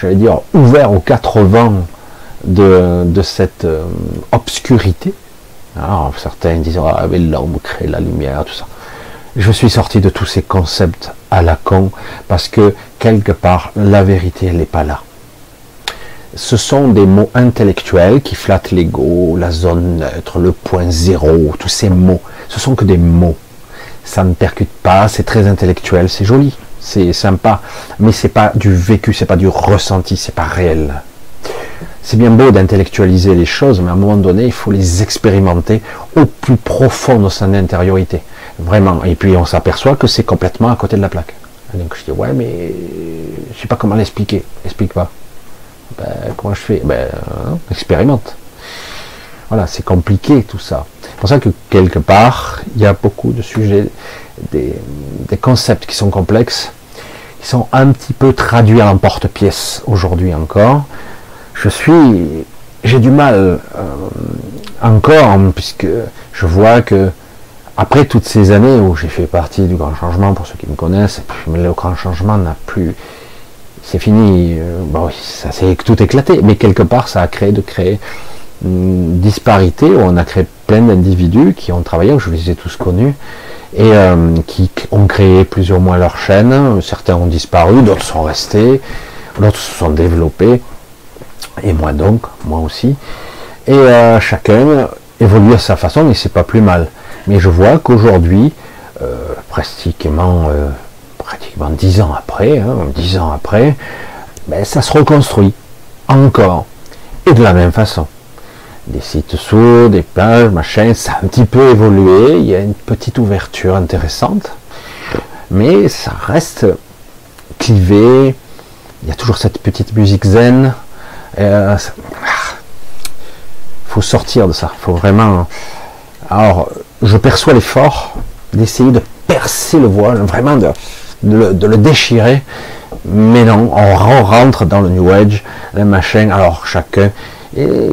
j'allais dire ouvert aux quatre vents de, cette euh, obscurité. Alors, certains disent, ah, l'ombre crée la lumière, tout ça je suis sorti de tous ces concepts à la con parce que quelque part la vérité elle n'est pas là. Ce sont des mots intellectuels qui flattent l'ego, la zone neutre, le point zéro, tous ces mots. Ce sont que des mots. Ça ne percute pas, c'est très intellectuel, c'est joli, c'est sympa, mais c'est pas du vécu, c'est pas du ressenti, c'est pas réel. C'est bien beau d'intellectualiser les choses, mais à un moment donné, il faut les expérimenter au plus profond de son intériorité. Vraiment. Et puis on s'aperçoit que c'est complètement à côté de la plaque. Donc je dis, ouais, mais je sais pas comment l'expliquer. Explique pas. Ben, comment je fais? Ben, hein, expérimente. Voilà, c'est compliqué tout ça. C'est pour ça que quelque part, il y a beaucoup de sujets, des, concepts qui sont complexes, qui sont un petit peu traduits à l'emporte-pièce aujourd'hui encore. Je suis, j'ai du mal euh, encore, puisque je vois que après toutes ces années où j'ai fait partie du grand changement, pour ceux qui me connaissent, le grand changement n'a plus, c'est fini. Euh, bon, ça s'est tout éclaté, mais quelque part, ça a créé de créer disparité où on a créé plein d'individus qui ont travaillé, je les ai tous connus, et euh, qui ont créé plus ou moins leur chaîne. Certains ont disparu, d'autres sont restés, d'autres se sont développés, et moi donc, moi aussi. Et euh, chacun évolue à sa façon, et c'est pas plus mal. Mais je vois qu'aujourd'hui, euh, pratiquement, pratiquement dix ans après, hein, dix ans après, ben, ça se reconstruit encore et de la même façon. Des sites sourds, des plages, machin, ça a un petit peu évolué. Il y a une petite ouverture intéressante, mais ça reste clivé. Il y a toujours cette petite musique zen. Euh, ah, faut sortir de ça. Faut vraiment. Alors, je perçois l'effort d'essayer de percer le voile, vraiment de, le, déchirer mais non, on rentre dans le New Age, machin, alors chacun.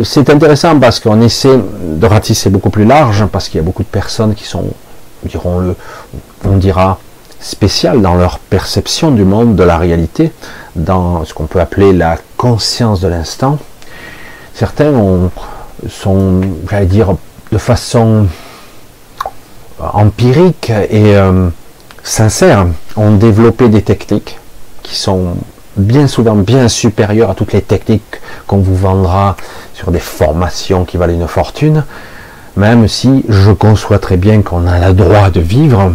C'est intéressant parce qu'on essaie de ratisser beaucoup plus large, parce qu'il y a beaucoup de personnes qui sont, dirons-le, on dira, spéciales dans leur perception du monde, de la réalité, dans ce qu'on peut appeler la conscience de l'instant. Certains ont, sont, j'allais dire, de façon empirique et euh, sincère, ont développé des techniques qui sont bien souvent bien supérieures à toutes les techniques qu'on vous vendra sur des formations qui valent une fortune, même si je conçois très bien qu'on a le droit de vivre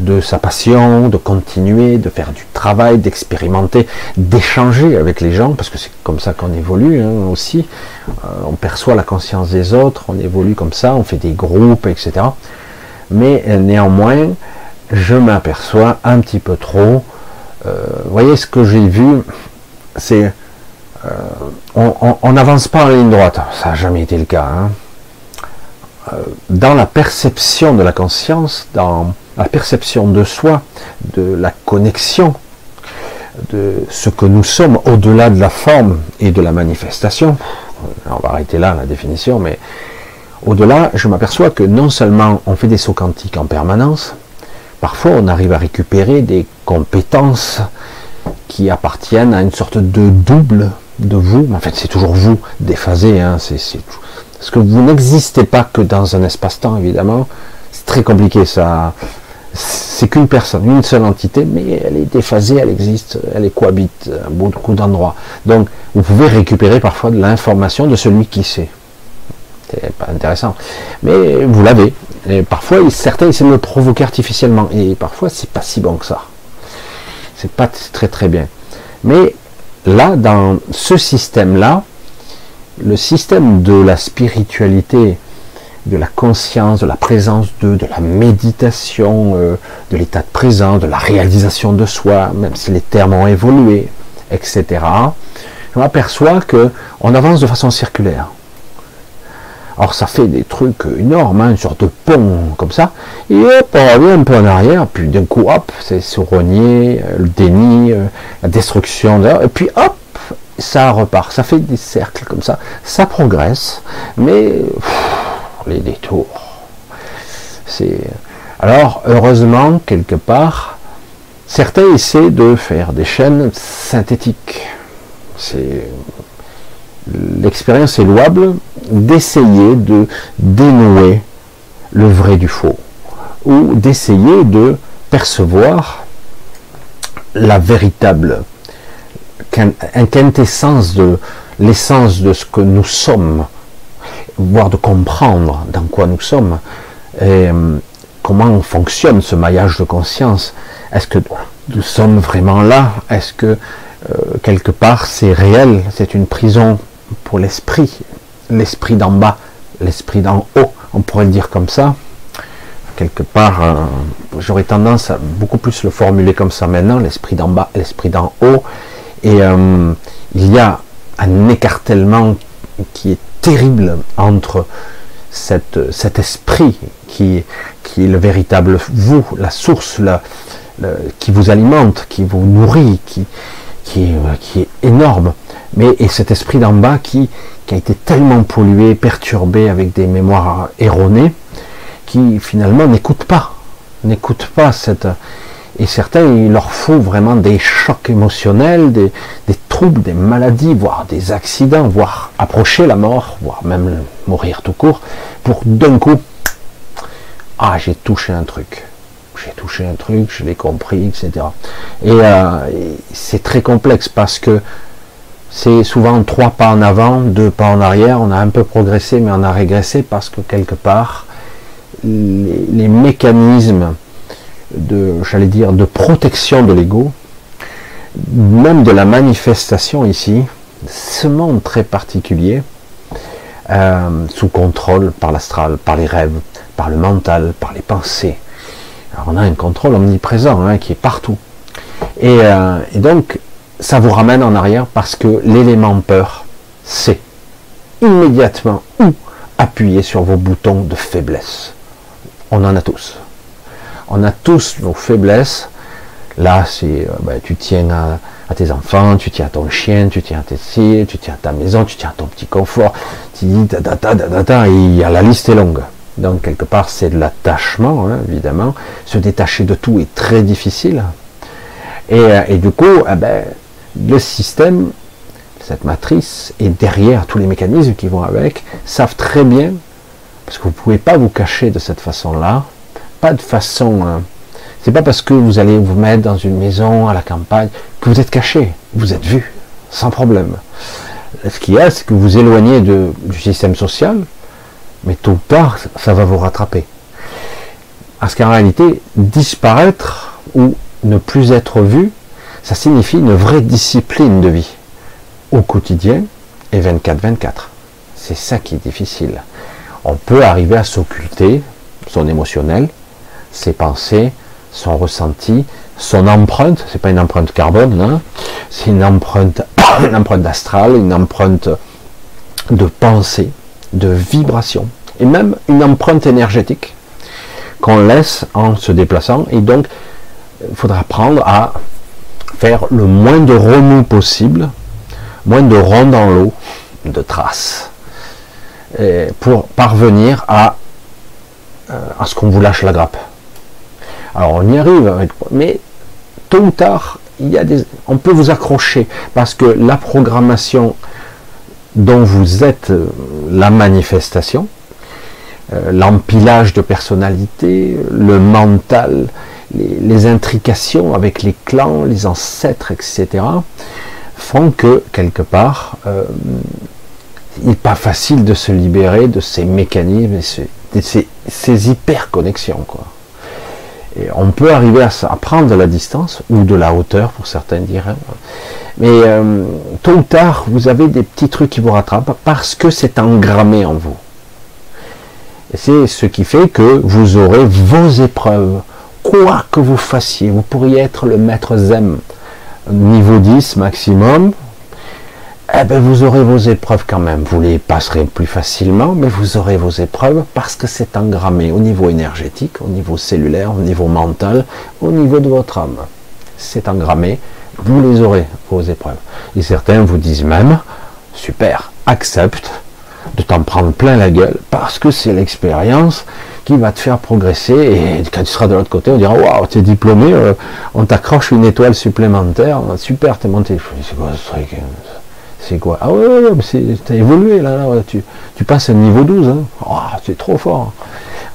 de sa passion, de continuer, de faire du travail, d'expérimenter, d'échanger avec les gens, parce que c'est comme ça qu'on évolue hein, aussi. Euh, on perçoit la conscience des autres, on évolue comme ça, on fait des groupes, etc. Mais euh, néanmoins, je m'aperçois un petit peu trop. Euh, vous voyez ce que j'ai vu, c'est on n'avance pas en ligne droite. Ça n'a jamais été le cas. Hein. dans la perception de la conscience, dans la perception de soi, de la connexion, de ce que nous sommes au-delà de la forme et de la manifestation. On va arrêter là la définition, mais au-delà, je m'aperçois que non seulement on fait des sauts quantiques en permanence, parfois on arrive à récupérer des compétences qui appartiennent à une sorte de double de vous. En fait, c'est toujours vous déphasé. Hein, c'est, parce que vous n'existez pas que dans un espace-temps, évidemment. C'est très compliqué ça c'est qu'une personne, une seule entité, mais elle est déphasée, elle existe, elle est cohabite à beaucoup d'endroits. Donc, vous pouvez récupérer parfois de l'information de celui qui sait. C'est pas intéressant. Mais vous l'avez. Et parfois, certains essaient de le provoquer artificiellement. Et parfois, c'est pas si bon que ça. C'est pas très très bien. Mais là, dans ce système-là, le système de la spiritualité de la conscience, de la présence de, de la méditation, euh, de l'état de présence, de la réalisation de soi, même si les termes ont évolué, etc. Je m'aperçois que on avance de façon circulaire. Alors ça fait des trucs énormes, hein, une sorte de pont comme ça, et hop, on revient un peu en arrière, puis d'un coup, hop, c'est se renier, euh, le déni, euh, la destruction, et puis hop, ça repart, ça fait des cercles comme ça, ça progresse, mais les détours. C'est alors heureusement quelque part, certains essaient de faire des chaînes synthétiques. C'est l'expérience est louable d'essayer de dénouer le vrai du faux ou d'essayer de percevoir la véritable quintessence de l'essence de ce que nous sommes voire de comprendre dans quoi nous sommes, et euh, comment fonctionne ce maillage de conscience? Est-ce que nous sommes vraiment là? Est-ce que euh, quelque part c'est réel? C'est une prison pour l'esprit, l'esprit d'en bas, l'esprit d'en haut, on pourrait le dire comme ça. Quelque part, euh, j'aurais tendance à beaucoup plus le formuler comme ça maintenant, l'esprit d'en bas, l'esprit d'en haut. Et il y a un écartellement qui est terrible entre cet esprit qui, est le véritable vous, la source qui vous alimente, qui vous nourrit, qui, qui, qui est énorme, mais et cet esprit d'en bas qui, qui a été tellement pollué, perturbé avec des mémoires erronées, qui finalement n'écoute pas, n'écoute pas cette, et certains, il leur faut vraiment des chocs émotionnels, des, troubles, des maladies, voire des accidents, voire approcher la mort, voire même mourir tout court, pour d'un coup, ah, j'ai touché un truc. J'ai touché un truc, je l'ai compris, etc. Euh, et c'est très complexe parce que c'est souvent trois pas en avant, deux pas en arrière. On a un peu progressé, mais on a régressé parce que quelque part, les mécanismes de, j'allais dire, de protection de l'ego, même de la manifestation ici, ce monde très particulier, euh, sous contrôle par l'astral, par les rêves, par le mental, par les pensées. Alors on a un contrôle omniprésent hein, qui est partout. Et, euh, et, donc, ça vous ramène en arrière parce que l'élément peur, c'est immédiatement où appuyer sur vos boutons de faiblesse. On en a tous. On a tous nos faiblesses. Là, c'est, euh, ben, tu tiens à, tes enfants, tu tiens à ton chien, tu tiens à tes filles, tu tiens à ta maison, tu tiens à ton petit confort. Tu dis, et la liste est longue. Donc, quelque part, c'est de l'attachement, hein, évidemment. Se détacher de tout est très difficile. Et, euh, du coup, eh ben, le système, cette matrice, et derrière tous les mécanismes qui vont avec, savent très bien, parce que vous ne pouvez pas vous cacher de cette façon-là, pas de façon hein, c'est pas parce que vous allez vous mettre dans une maison à la campagne que vous êtes caché, vous êtes vu, sans problème. Ce qu'il y a, c'est que vous éloignez du système social, mais tôt ou tard, ça va vous rattraper. Parce qu'en réalité, disparaître ou ne plus être vu, ça signifie une vraie discipline de vie au quotidien et 24-24. C'est ça qui est difficile. On peut arriver à s'occulter son émotionnel, ses pensées, son ressenti, son empreinte, c'est pas une empreinte carbone, hein, c'est une empreinte, une empreinte astrale, une empreinte de pensée, de vibration, et même une empreinte énergétique qu'on laisse en se déplaçant. Et donc, il faudra apprendre à faire le moins de remous possible, moins de ronds dans l'eau, de traces, pour parvenir à, euh, à ce qu'on vous lâche la grappe. Alors on y arrive, mais tôt ou tard, il y des, on peut vous accrocher parce que la programmation dont vous êtes euh, la manifestation, euh, l'empilage de personnalité, le mental, les, intrications avec les clans, les ancêtres, etc., font que quelque part, euh, il n'est pas facile de se libérer de ces mécanismes, de ces, ces hyper connexions, quoi on peut arriver à, prendre de la distance ou de la hauteur pour certains diraient. Mais euh, tôt ou tard, vous avez des petits trucs qui vous rattrapent parce que c'est engrammé en vous. Et c'est ce qui fait que vous aurez vos épreuves. Quoi que vous fassiez, vous pourriez être le maître zen niveau 10 maximum, eh ben vous aurez vos épreuves quand même. Vous les passerez plus facilement, mais vous aurez vos épreuves parce que c'est engrammé au niveau énergétique, au niveau cellulaire, au niveau mental, au niveau de votre âme. C'est engrammé, vous les aurez, vos épreuves. Et certains vous disent même, super, accepte de t'en prendre plein la gueule parce que c'est l'expérience qui va te faire progresser et quand tu seras de l'autre côté on dira waouh tu es diplômé euh, on t'accroche une étoile supplémentaire super t'es monté c'est quoi ce truc c'est quoi? Ah ouais, ouais, ouais t'as évolué là, là tu, tu, passes à niveau 12, hein. oh, c'est trop fort.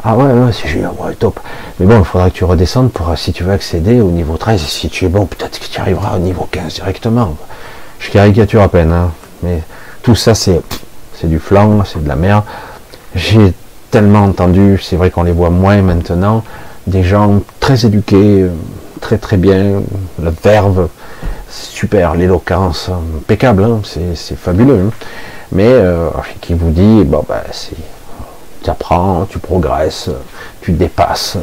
Ah ouais, ouais c'est génial, ouais, top. Mais bon, il faudra que tu redescendes pour si tu veux accéder au niveau 13. Si tu es bon, peut-être que tu arriveras au niveau 15 directement. Je caricature à peine, hein. mais tout ça c'est c'est du flanc, c'est de la merde. J'ai tellement entendu, c'est vrai qu'on les voit moins maintenant, des gens très éduqués, très très bien, la verve, super, l'éloquence, impeccable, hein, c'est fabuleux. Hein. Mais euh, qui vous dit, ben, tu apprends, tu progresses, tu dépasses.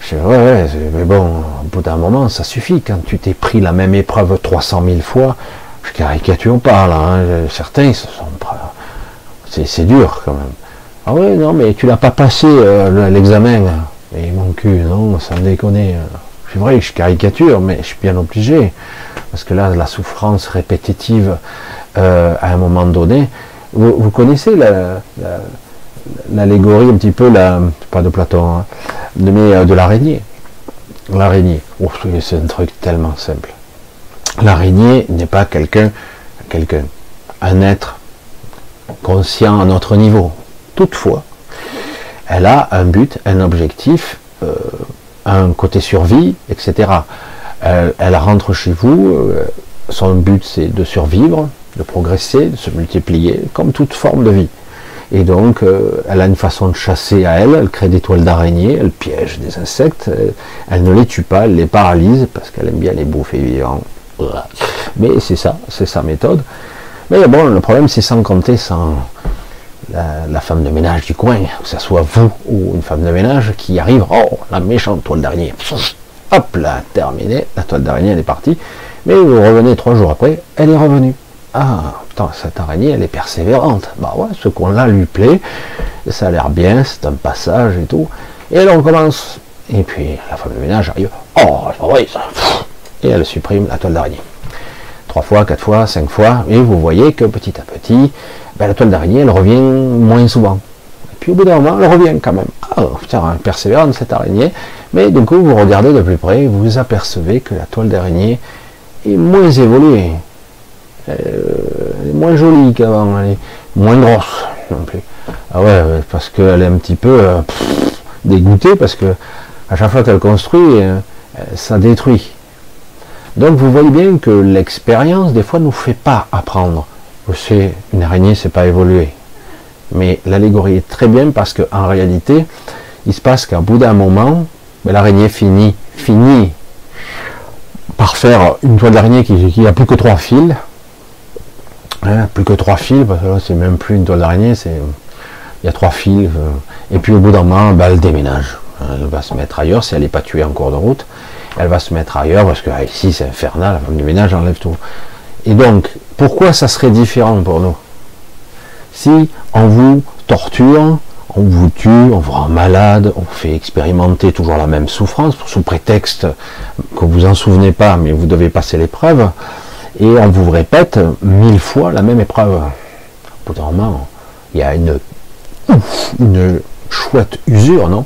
Je dis, ouais, mais bon, au bout d'un moment, ça suffit. Quand tu t'es pris la même épreuve 300 000 fois, je caricature pas là, hein, certains, sont c'est dur quand même. Ah ouais, non, mais tu l'as pas passé euh, l'examen. Et mon cul, non, ça me déconne. C'est vrai que je caricature, mais je suis bien obligé. Parce que là, la souffrance répétitive euh, à un moment donné, vous, connaissez l'allégorie un petit peu, la, pas de Platon, hein, mais euh, de l'araignée. L'araignée, oh, c'est un truc tellement simple. L'araignée n'est pas quelqu'un, quelqu'un, un être conscient à notre niveau. Toutefois, elle a un but, un objectif, euh, un côté survie, etc. Elle, rentre chez vous, euh, son but c'est de survivre, de progresser, de se multiplier, comme toute forme de vie. Et donc, euh, elle a une façon de chasser à elle, elle crée des toiles d'araignée, elle piège des insectes, elle, ne les tue pas, elle les paralyse, parce qu'elle aime bien les bouffer vivants. Mais c'est ça, c'est sa méthode. Mais bon, le problème c'est sans compter sans la, femme de ménage du coin, que ce soit vous ou une femme de ménage qui arrive, oh, la méchante toile d'araignée, hop là, terminé, la toile d'araignée elle est partie, mais vous revenez trois jours après, elle est revenue. Ah, putain, cette araignée, elle est persévérante. Bah ouais, ce qu'on-là lui plaît, ça a l'air bien, c'est un passage et tout. Et elle recommence. Et puis la femme de ménage arrive, Oh, oui, ça. Et elle supprime la toile d'araignée. Trois fois, quatre fois, cinq fois, et vous voyez que petit à petit, ben, la toile d'araignée, elle revient moins souvent. Et puis au bout d'un moment, elle revient quand même. Ah, putain, elle persévère cette araignée. Mais du coup, vous regardez de plus près, vous apercevez que la toile d'araignée est moins évoluée. Euh, elle est moins jolie qu'avant, elle est moins grosse non plus. Ah ouais, parce qu'elle est un petit peu euh, dégoûtée, parce que à chaque fois qu'elle construit, euh, ça détruit. Donc vous voyez bien que l'expérience, des fois, ne nous fait pas apprendre. C'est une araignée, c'est pas évolué. Mais l'allégorie est très bien parce qu'en réalité, il se passe qu'à bout d'un moment, ben, l'araignée finit, finit par faire une toile d'araignée qui n'a plus que trois fils. Hein, plus que trois fils, parce que là c'est même plus une toile d'araignée, c'est il y a trois fils. Euh, et puis au bout d'un moment, ben, elle déménage. Elle va se mettre ailleurs si elle n'est pas tuée en cours de route elle va se mettre ailleurs parce que ah, ici c'est infernal, la femme du ménage enlève tout. Et donc, pourquoi ça serait différent pour nous? Si on vous torture, on vous tue, on vous rend malade, on fait expérimenter toujours la même souffrance, sous prétexte que vous en souvenez pas, mais vous devez passer l'épreuve, et on vous répète mille fois la même épreuve. Au il y a une, une chouette usure, non?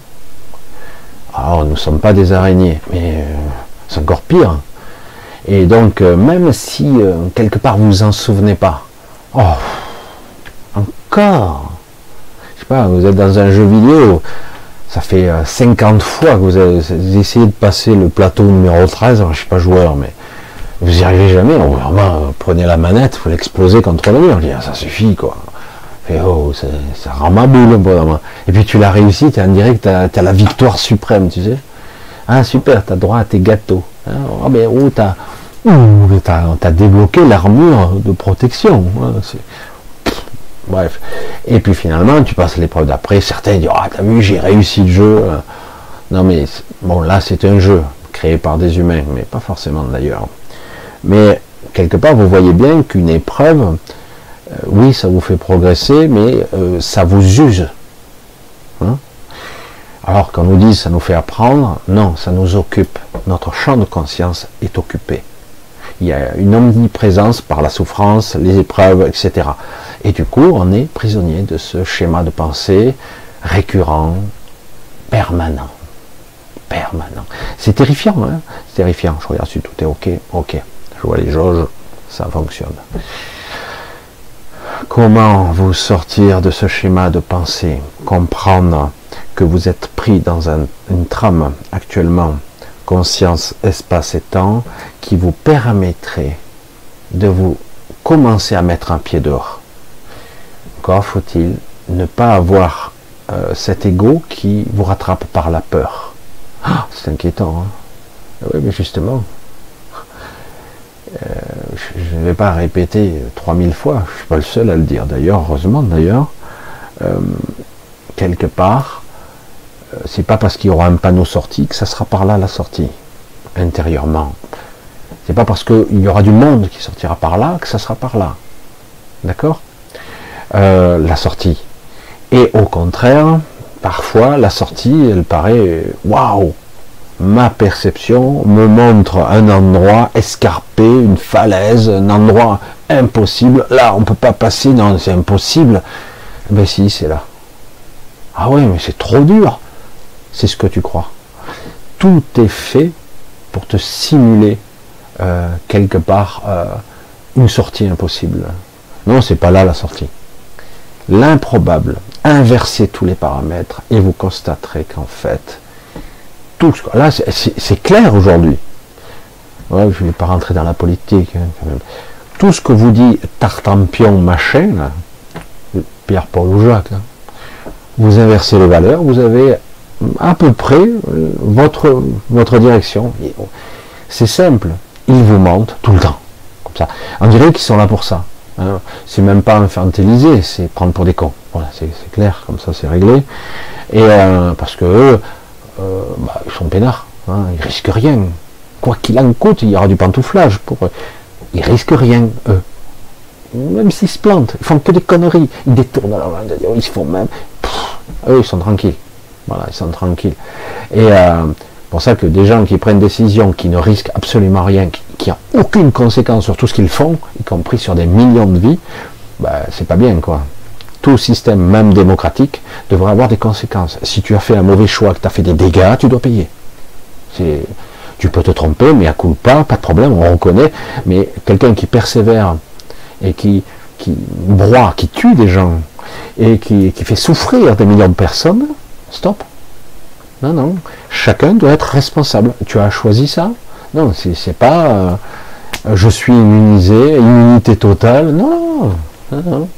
Alors, nous ne sommes pas des araignées, mais euh, c'est encore pire. Et donc, euh, même si euh, quelque part vous en souvenez pas, oh, encore, je sais pas, vous êtes dans un jeu vidéo, ça fait 50 fois que vous, essayé de passer le plateau numéro 13, je ne suis pas joueur, mais vous n'y arrivez jamais, vraiment, prenez la manette, vous l'explosez contre le mur, ça suffit, quoi. Et oh, ça, rend ma boule, Et puis tu l'as réussi, tu es en direct, tu as, la victoire suprême, tu sais. Ah super, tu as droit à tes gâteaux. Hein. Ah ben oh, tu as, débloqué l'armure de protection. Hein, bref. Et puis finalement, tu passes l'épreuve d'après, certains disent, ah t'as vu, j'ai réussi le jeu. Non mais, bon là c'est un jeu créé par des humains, mais pas forcément d'ailleurs. Mais quelque part, vous voyez bien qu'une épreuve, oui, ça vous fait progresser, mais euh, ça vous use. Hein Alors qu'on nous dit ça nous fait apprendre, non, ça nous occupe. Notre champ de conscience est occupé. Il y a une omniprésence par la souffrance, les épreuves, etc. Et du coup, on est prisonnier de ce schéma de pensée récurrent, permanent. Permanent. C'est terrifiant, hein C'est terrifiant. Je regarde si tout est OK. OK. Je vois les jauges, ça fonctionne. Comment vous sortir de ce schéma de pensée Comprendre que vous êtes pris dans une trame actuellement, conscience, espace et temps, qui vous permettrait de vous commencer à mettre un pied dehors? Encore faut-il ne pas avoir euh, cet ego qui vous rattrape par la peur. Ah, c'est inquiétant. Hein oui, mais justement, euh, je ne vais pas répéter 3000 fois, je ne suis pas le seul à le dire d'ailleurs, heureusement d'ailleurs, euh, quelque part, euh, c'est pas parce qu'il y aura un panneau sorti que ça sera par là la sortie, intérieurement. C'est pas parce qu'il y aura du monde qui sortira par là que ça sera par là. D'accord? La sortie. Et au contraire, parfois, la sortie, elle paraît waouh ma perception me montre un endroit escarpé, une falaise, un endroit impossible. Là, on ne peut pas passer, non, c'est impossible. Ben si, c'est là. Ah oui, mais c'est trop dur. C'est ce que tu crois. Tout est fait pour te simuler euh, quelque part euh, une sortie impossible. Non, c'est pas là la sortie. L'improbable. Inversez tous les paramètres et vous constaterez qu'en fait, là c'est clair aujourd'hui. je ne vais pas rentrer dans la politique. Hein, tout ce que vous dit Tartampion machin, Pierre-Paul ou Jacques, hein, vous inversez les valeurs, vous avez à peu près euh, votre, votre direction. C'est simple, ils vous mentent tout le temps. Comme ça. On dirait qu'ils sont là pour ça. Hein. C'est même pas infantilisé, c'est prendre pour des cons. Voilà, c'est clair, comme ça c'est réglé. Et euh, parce que euh, bah, ils sont peinards, hein, ils risquent rien. Quoi qu'il en coûte, il y aura du pantouflage pour eux. Ils risquent rien, eux. Même s'ils se plantent, ils font que des conneries. Ils détournent leur langue, ils font même. eux, ils sont tranquilles. Voilà, ils sont tranquilles. Et euh, pour ça que des gens qui prennent des décisions qui ne risquent absolument rien, qui n'ont aucune conséquence sur tout ce qu'ils font, y compris sur des millions de vies, bah, c'est pas bien quoi. Tout système, même démocratique, devrait avoir des conséquences. Si tu as fait un mauvais choix, que tu as fait des dégâts, tu dois payer. Tu peux te tromper, mais à coup pas, pas de problème, on reconnaît. Mais quelqu'un qui persévère et qui, broie, qui tue des gens, et qui, qui fait souffrir des millions de personnes, stop. Non, non. Chacun doit être responsable. Tu as choisi ça? Non, c'est pas euh, je suis immunisé, immunité totale. Non, non, non.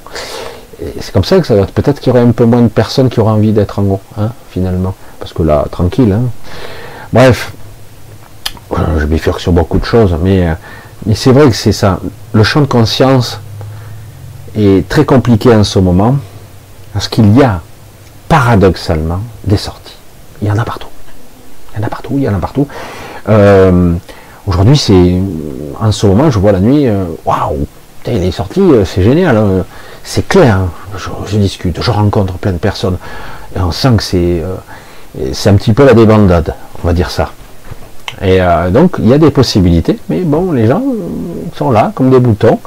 C'est comme ça que ça va. Peut-être qu'il y aurait un peu moins de personnes qui auraient envie d'être en haut, hein, finalement. Parce que là, tranquille. Hein. Bref, je bifurque sur beaucoup de choses, mais, euh, mais c'est vrai que c'est ça. Le champ de conscience est très compliqué en ce moment, parce qu'il y a, paradoxalement, des sorties. Il y en a partout. Il y en a partout, il y en a partout. Euh, aujourd'hui, c'est. En ce moment, je vois la nuit, euh, waouh, il est sorti, c'est génial. Hein. C'est clair, hein. je, discute, je rencontre plein de personnes. Et on sent que c'est. c'est un petit peu la débandade, on va dire ça. Et euh, donc, il y a des possibilités, mais bon, les gens sont là, comme des boutons.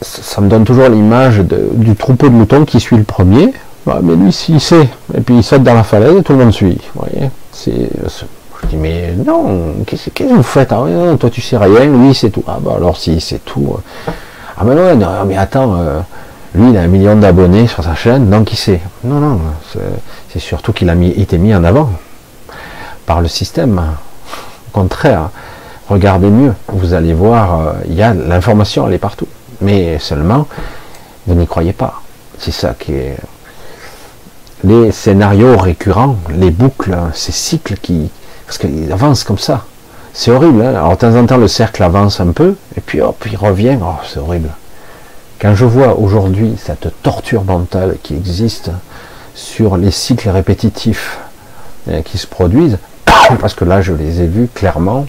Ça, me donne toujours l'image du troupeau de moutons qui suit le premier. Mais lui, s'il sait, et puis il saute dans la falaise, et tout le monde suit. Voyez je dis, mais non, qu'est-ce que vous faites ah, Toi, tu sais rien, lui, c'est tout. Ah, bah alors, si, c'est tout. Ah, mais non, mais attends, euh, lui, il a un million d'abonnés sur sa chaîne, donc il sait. Non, non, c'est surtout qu'il a été mis en avant par le système. Au contraire, regardez mieux, vous allez voir, euh, il y a l'information, elle est partout. Mais seulement, vous n'y croyez pas. C'est ça qui est. Les scénarios récurrents, les boucles, ces cycles qui. Parce qu'ils avancent comme ça. C'est horrible. Hein. Alors de temps en temps, le cercle avance un peu, et puis hop, il revient. Oh, c'est horrible. Quand je vois aujourd'hui cette torture mentale qui existe sur les cycles répétitifs euh, qui se produisent, parce que là je les ai vus clairement,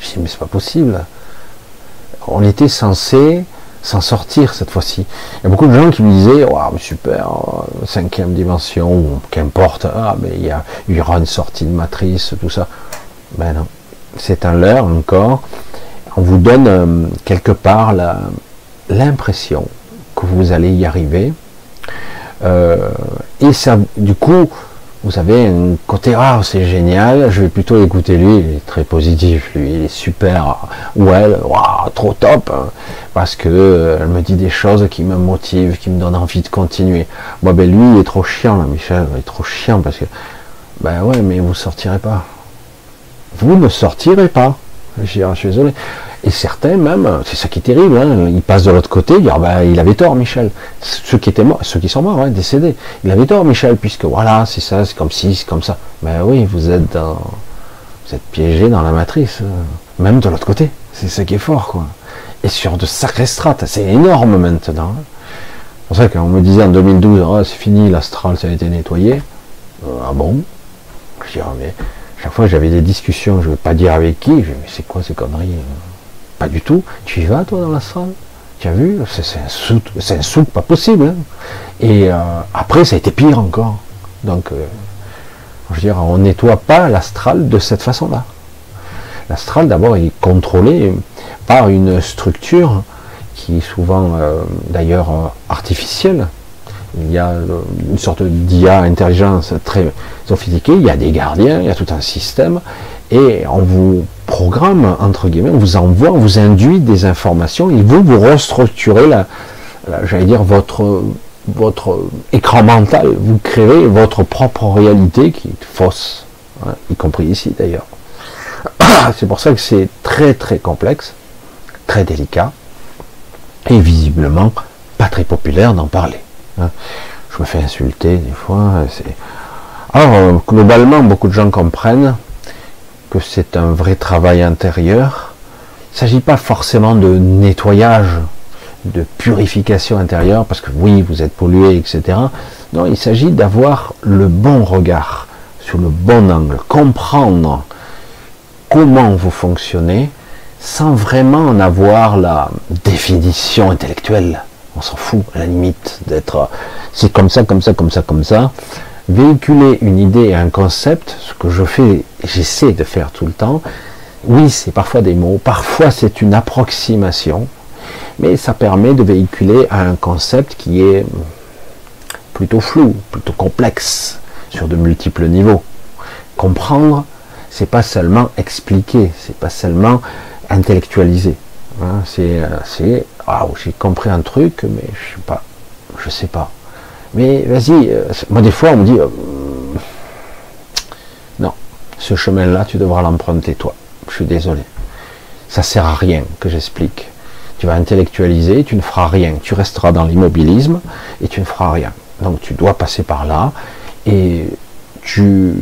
je dit mais c'est pas possible. On était censé s'en sortir cette fois-ci. Il y a beaucoup de gens qui me disaient Waouh, super, cinquième dimension, ou qu'importe, ah, mais il y, aura une sortie de matrice, tout ça. Ben non, c'est un leurre encore. On vous donne euh, quelque part l'impression que vous allez y arriver. Euh, et ça, du coup, vous avez un côté ah c'est génial, je vais plutôt écouter lui, il est très positif, lui, il est super, ou elle, trop top, hein, parce que euh, elle me dit des choses qui me motivent, qui me donnent envie de continuer. Moi ben lui il est trop chiant là, Michel, il est trop chiant parce que ben ouais mais vous sortirez pas. Vous ne sortirez pas. Je suis désolé. Et certains même, c'est ça qui est terrible, hein, ils passent de l'autre côté, ils bah, il avait tort Michel. Ceux qui étaient morts, ceux qui sont morts, hein, décédés, il avait tort Michel, puisque voilà, c'est ça, c'est comme ci, c'est comme ça. Mais oui, vous êtes dans, vous êtes piégé dans la matrice, euh, même de l'autre côté. C'est ça qui est fort, quoi. Et sur de sacrées strates, c'est énorme maintenant. Hein. C'est pour ça qu'on me disait en 2012, oh, c'est fini, l'astral, ça a été nettoyé. Euh, ah bon? Je dis, ah, mais chaque fois j'avais des discussions, je ne veux pas dire avec qui, je mais c'est quoi ces conneries euh? Pas du tout. Tu y vas, toi, dans la salle? Tu as vu? C'est un souk, pas possible. Hein. Et euh, après, ça a été pire encore. Donc, euh, je veux dire, on nettoie pas l'astral de cette façon-là. L'astral, d'abord, est contrôlé par une structure qui est souvent, d'ailleurs, artificielle. Il y a une sorte d'IA intelligence très sophistiquée, il y a des gardiens, il y a tout un système, et on vous programme, entre guillemets, on vous envoie, on vous induit des informations, et vous, vous restructurez la, j'allais dire, votre, votre écran mental, vous créez votre propre réalité qui est fausse, hein, y compris ici d'ailleurs. C'est pour ça que c'est très très complexe, très délicat, et visiblement pas très populaire d'en parler. Hein. Je me fais insulter des fois. Alors, globalement, beaucoup de gens comprennent que c'est un vrai travail intérieur. Il ne s'agit pas forcément de nettoyage, de purification intérieure, parce que oui, vous êtes pollué, etc. Non, il s'agit d'avoir le bon regard, sur le bon angle, comprendre comment vous fonctionnez, sans vraiment en avoir la définition intellectuelle. On s'en fout, à la limite, d'être c'est comme ça, comme ça, comme ça, comme ça. véhiculer une idée et un concept, ce que je fais, j'essaie de faire tout le temps. Oui, c'est parfois des mots, parfois c'est une approximation, mais ça permet de véhiculer un concept qui est plutôt flou, plutôt complexe, sur de multiples niveaux. Comprendre, c'est pas seulement expliquer, c'est pas seulement intellectualiser. Hein, c'est, c'est, j'ai compris un truc, mais je sais pas, je sais pas. Mais vas-y, euh, moi des fois on me dit, euh, non, ce chemin-là, tu devras l'emprunter toi. Je suis désolé. Ça sert à rien que j'explique. Tu vas intellectualiser, tu ne feras rien. Tu resteras dans l'immobilisme et tu ne feras rien. Donc tu dois passer par là et tu,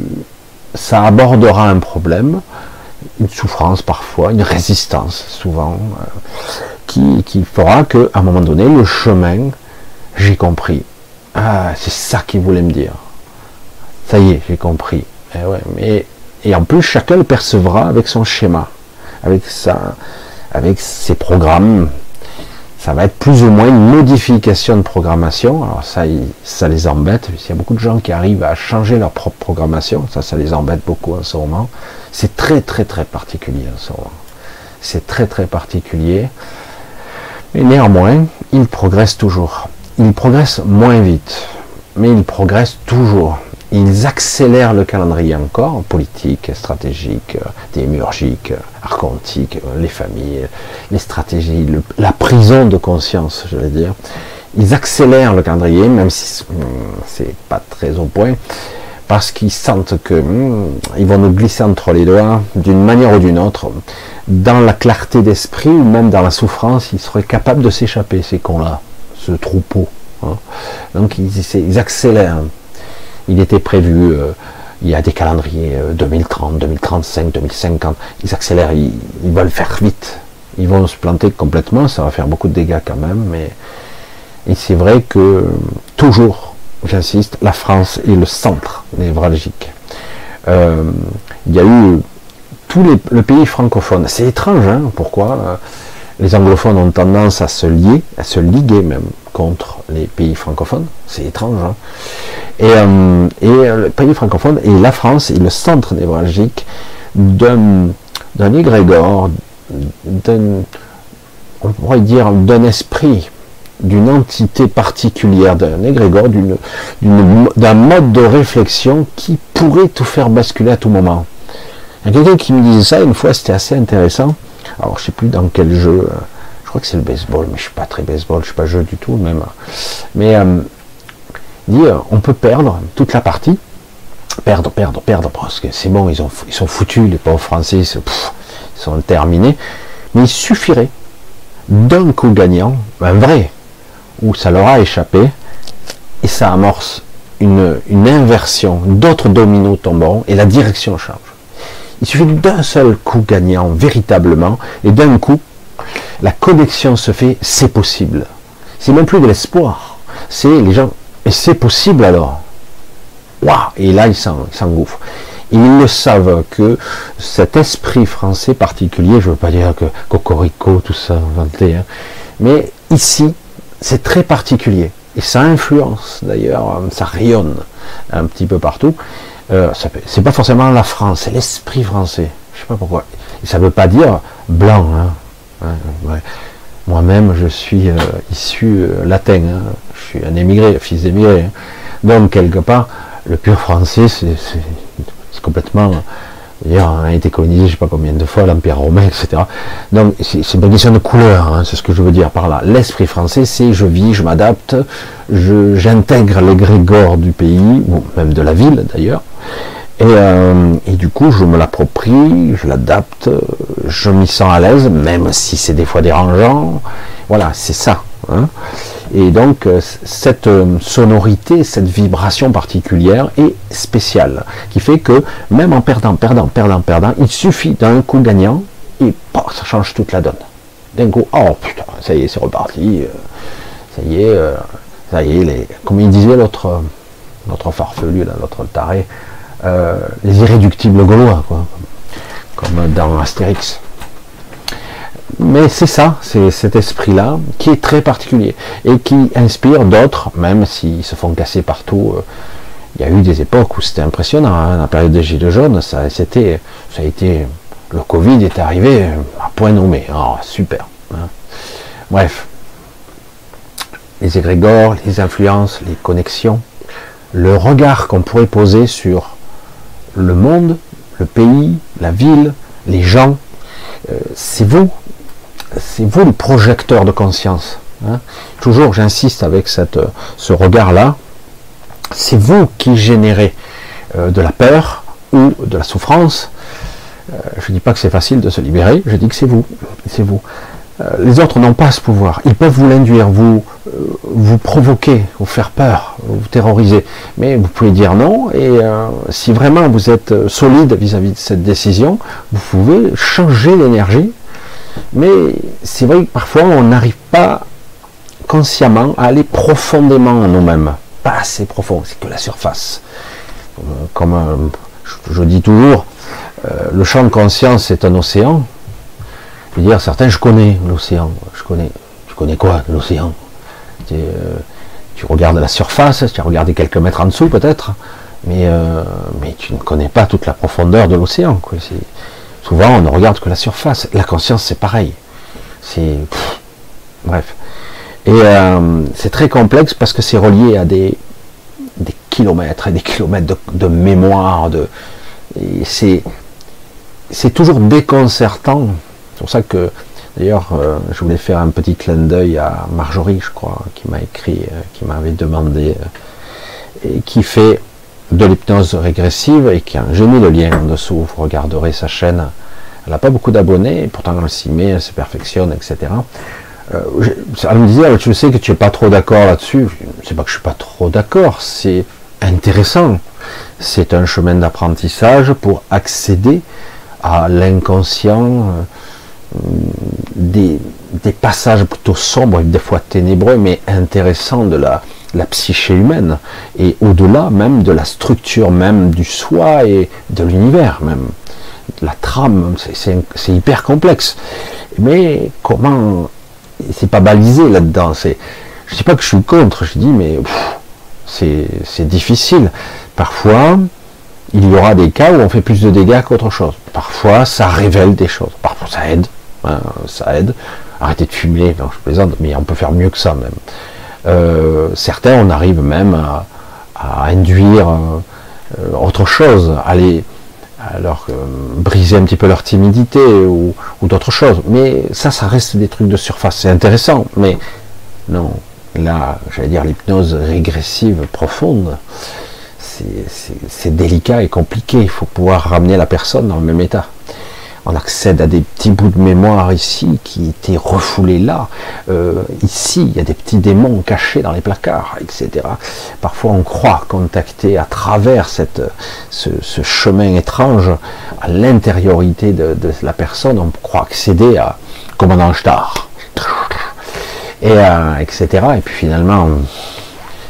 ça abordera un problème, une souffrance parfois, une résistance souvent, euh, qui, qui fera que à un moment donné le chemin, j'ai compris, ah, c'est ça qu'il voulait me dire. Ça y est, j'ai compris. Et, eh mais, et en plus, chacun le percevra avec son schéma, avec, sa, avec ses programmes. Ça va être plus ou moins une modification de programmation. Alors ça, ça les embête. Il y a beaucoup de gens qui arrivent à changer leur propre programmation. Ça, ça les embête beaucoup en ce moment. C'est très, très, très particulier en ce moment. C'est très, très particulier. Mais néanmoins, ils progressent toujours ils progressent moins vite, mais ils progressent toujours. Ils accélèrent le calendrier encore, politique, stratégique, démiurgique, archontique, les familles, les stratégies, la prison de conscience, je vais dire. Ils accélèrent le calendrier, même si hmm, c'est pas très au point, parce qu'ils sentent que hmm, ils vont nous glisser entre les doigts d'une manière ou d'une autre. Dans la clarté d'esprit ou même dans la souffrance, ils seraient capables de s'échapper, ces cons-là ce troupeau. Hein. Donc ils, accélèrent. Il était prévu, euh, il y a des calendriers 2030, 2035, 2050. Ils accélèrent, ils, veulent faire vite. Ils vont se planter complètement, ça va faire beaucoup de dégâts quand même, mais c'est vrai que toujours, j'insiste, la France est le centre névralgique. Euh, il y a eu tous les le pays francophone. C'est étrange, hein, pourquoi les anglophones ont tendance à se lier, à se liguer même contre les pays francophones. C'est étrange. Hein. et, euh, euh, le pays francophone et la France est le centre névralgique d'un, égrégore, d'un, on pourrait dire d'un esprit, d'une entité particulière, d'un égrégore, d'un mode de réflexion qui pourrait tout faire basculer à tout moment. Il y a quelqu'un qui me disait ça une fois, c'était assez intéressant. Alors, je sais plus dans quel jeu. Euh, je crois que c'est le baseball, mais je suis pas très baseball, je suis pas jeu du tout même. Mais euh, on peut perdre toute la partie, perdre, perdre, perdre, parce que c'est bon, ils, ont, ils sont foutus, les pauvres Français, ils sont terminés. Mais il suffirait d'un coup gagnant, un vrai, où ça leur a échappé, et ça amorce une, inversion, d'autres dominos tomberont, et la direction change. Il suffit d'un seul coup gagnant, véritablement, et d'un coup, la connexion se fait, c'est possible. C'est même plus de l'espoir. C'est les gens, et c'est possible alors. Waouh Et là, ils s'engouffrent. ils le savent que cet esprit français particulier, je ne veux pas dire que Cocorico, tout ça, inventé, hein, mais ici, c'est très particulier. Et ça influence, d'ailleurs, ça rayonne un petit peu partout. Euh, c'est pas forcément la France, c'est l'esprit français. Je sais pas pourquoi. Et ça veut pas dire blanc. Hein. Moi-même, je suis euh, issu euh, latin. Hein. Je suis un émigré, fils d'émigré. Hein. Donc, quelque part, le pur français, c'est complètement D'ailleurs, on a été colonisé, je sais pas combien de fois, l'Empire romain, etc. Donc, c'est une question de couleur, hein, c'est ce que je veux dire par là. L'esprit français, c'est je vis, je m'adapte, j'intègre les grégores du pays, ou même de la ville d'ailleurs, et, euh, et, du coup, je me l'approprie, je l'adapte, je m'y sens à l'aise, même si c'est des fois dérangeant. Voilà, c'est ça. Hein. Et donc euh, cette euh, sonorité, cette vibration particulière est spéciale, qui fait que même en perdant, perdant, perdant, perdant, il suffit d'un coup gagnant et ça change toute la donne. D'un coup, oh putain, ça y est, c'est reparti, ça y est, ça y est, les, comme il disait l'autre, notre farfelu, l'autre taré, les irréductibles gaulois, quoi, comme dans Astérix mais c'est ça, c'est cet esprit-là qui est très particulier et qui inspire d'autres, même s'ils se font casser partout. Euh, il y a eu des époques où c'était impressionnant. Hein. La période des Gilets jaunes, ça, c'était, ça a été, le Covid est arrivé à point nommé. Oh, super. Hein. Bref, les égrégores, les influences, les connexions, le regard qu'on pourrait poser sur le monde, le pays, la ville, les gens, euh, c'est vous, c'est vous le projecteur de conscience. Hein. Toujours, j'insiste avec cette, ce regard-là, c'est vous qui générez euh, de la peur ou de la souffrance. Euh, je ne dis pas que c'est facile de se libérer, je dis que c'est vous, c'est vous. Euh, les autres n'ont pas ce pouvoir. Ils peuvent vous l'induire, vous, euh, vous provoquer, vous faire peur, vous terroriser. Mais vous pouvez dire non. Et euh, si vraiment vous êtes solide vis-à-vis de cette décision, vous pouvez changer l'énergie. Mais c'est vrai que parfois on n'arrive pas consciemment à aller profondément en nous-mêmes. Pas assez profond, c'est que la surface. Comme je dis toujours, le champ de conscience est un océan, je veux dire, certains, je connais l'océan. Je connais. Tu connais quoi, l'océan? Euh, tu, regardes la surface, tu as regardé quelques mètres en dessous peut-être, mais, euh, mais tu ne connais pas toute la profondeur de l'océan. Souvent, on ne regarde que la surface. La conscience, c'est pareil. C'est. Bref. Et euh, c'est très complexe parce que c'est relié à des, kilomètres et des kilomètres de, mémoire. C'est toujours déconcertant c'est pour ça que, d'ailleurs, euh, je voulais faire un petit clin d'œil à Marjorie, je crois, qui m'a écrit, euh, qui m'avait demandé, euh, et qui fait de l'hypnose régressive et qui a j'ai mis le lien en dessous, vous regarderez sa chaîne. Elle n'a pas beaucoup d'abonnés, pourtant elle s'y met, elle se perfectionne, etc. elle me disait, je sais que tu n'es pas trop d'accord là-dessus. C'est pas que je suis pas trop d'accord, c'est intéressant. C'est un chemin d'apprentissage pour accéder à l'inconscient, des, passages plutôt sombres, des fois ténébreux, mais intéressants de la, la psyché humaine, et au-delà même de la structure même du soi et de l'univers même. La trame, c'est hyper complexe. Mais comment c'est pas balisé là-dedans. Je dis pas que je suis contre, je dis mais c'est difficile. Parfois, il y aura des cas où on fait plus de dégâts qu'autre chose. Parfois, ça révèle des choses. Parfois, ça aide. Hein, ça aide. Arrêtez de fumer, je plaisante, mais on peut faire mieux que ça même. Euh, certains, on arrive même à, induire euh, autre chose, à les, alors briser un petit peu leur timidité ou, d'autres choses. Mais ça, ça reste des trucs de surface. C'est intéressant, mais non. Là, j'allais dire l'hypnose régressive profonde, c'est délicat et compliqué. Il faut pouvoir ramener la personne dans le même état on accède à des petits bouts de mémoire ici qui étaient refoulés là. Euh, ici, il y a des petits démons cachés dans les placards, etc. Parfois, on croit contacter à travers cette, ce, chemin étrange à l'intériorité de, la personne. On croit accéder à commandant Star, et euh, etc. Et puis finalement,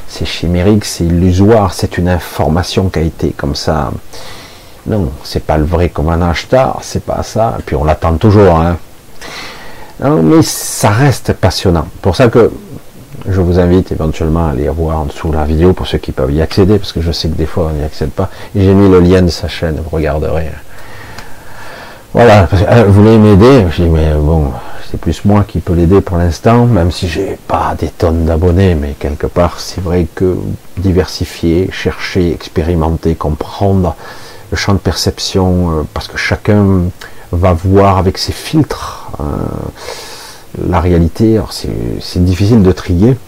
c'est chimérique, c'est illusoire, c'est une information qui a été comme ça non, c'est pas le vrai commandant Star, c'est pas ça. Et puis on l'attend toujours. Hein. Mais ça reste passionnant. Pour ça que je vous invite éventuellement à aller voir en dessous la vidéo pour ceux qui peuvent y accéder, parce que je sais que des fois on n'y accède pas. J'ai mis le lien de sa chaîne, vous regarderez. Voilà, euh, vous voulez m'aider? Je dis, mais bon, c'est plus moi qui peux l'aider pour l'instant, même si j'ai pas des tonnes d'abonnés, mais quelque part, c'est vrai que diversifier, chercher, expérimenter, comprendre, le champ de perception, euh, parce que chacun va voir avec ses filtres euh, la réalité. c'est difficile de trier,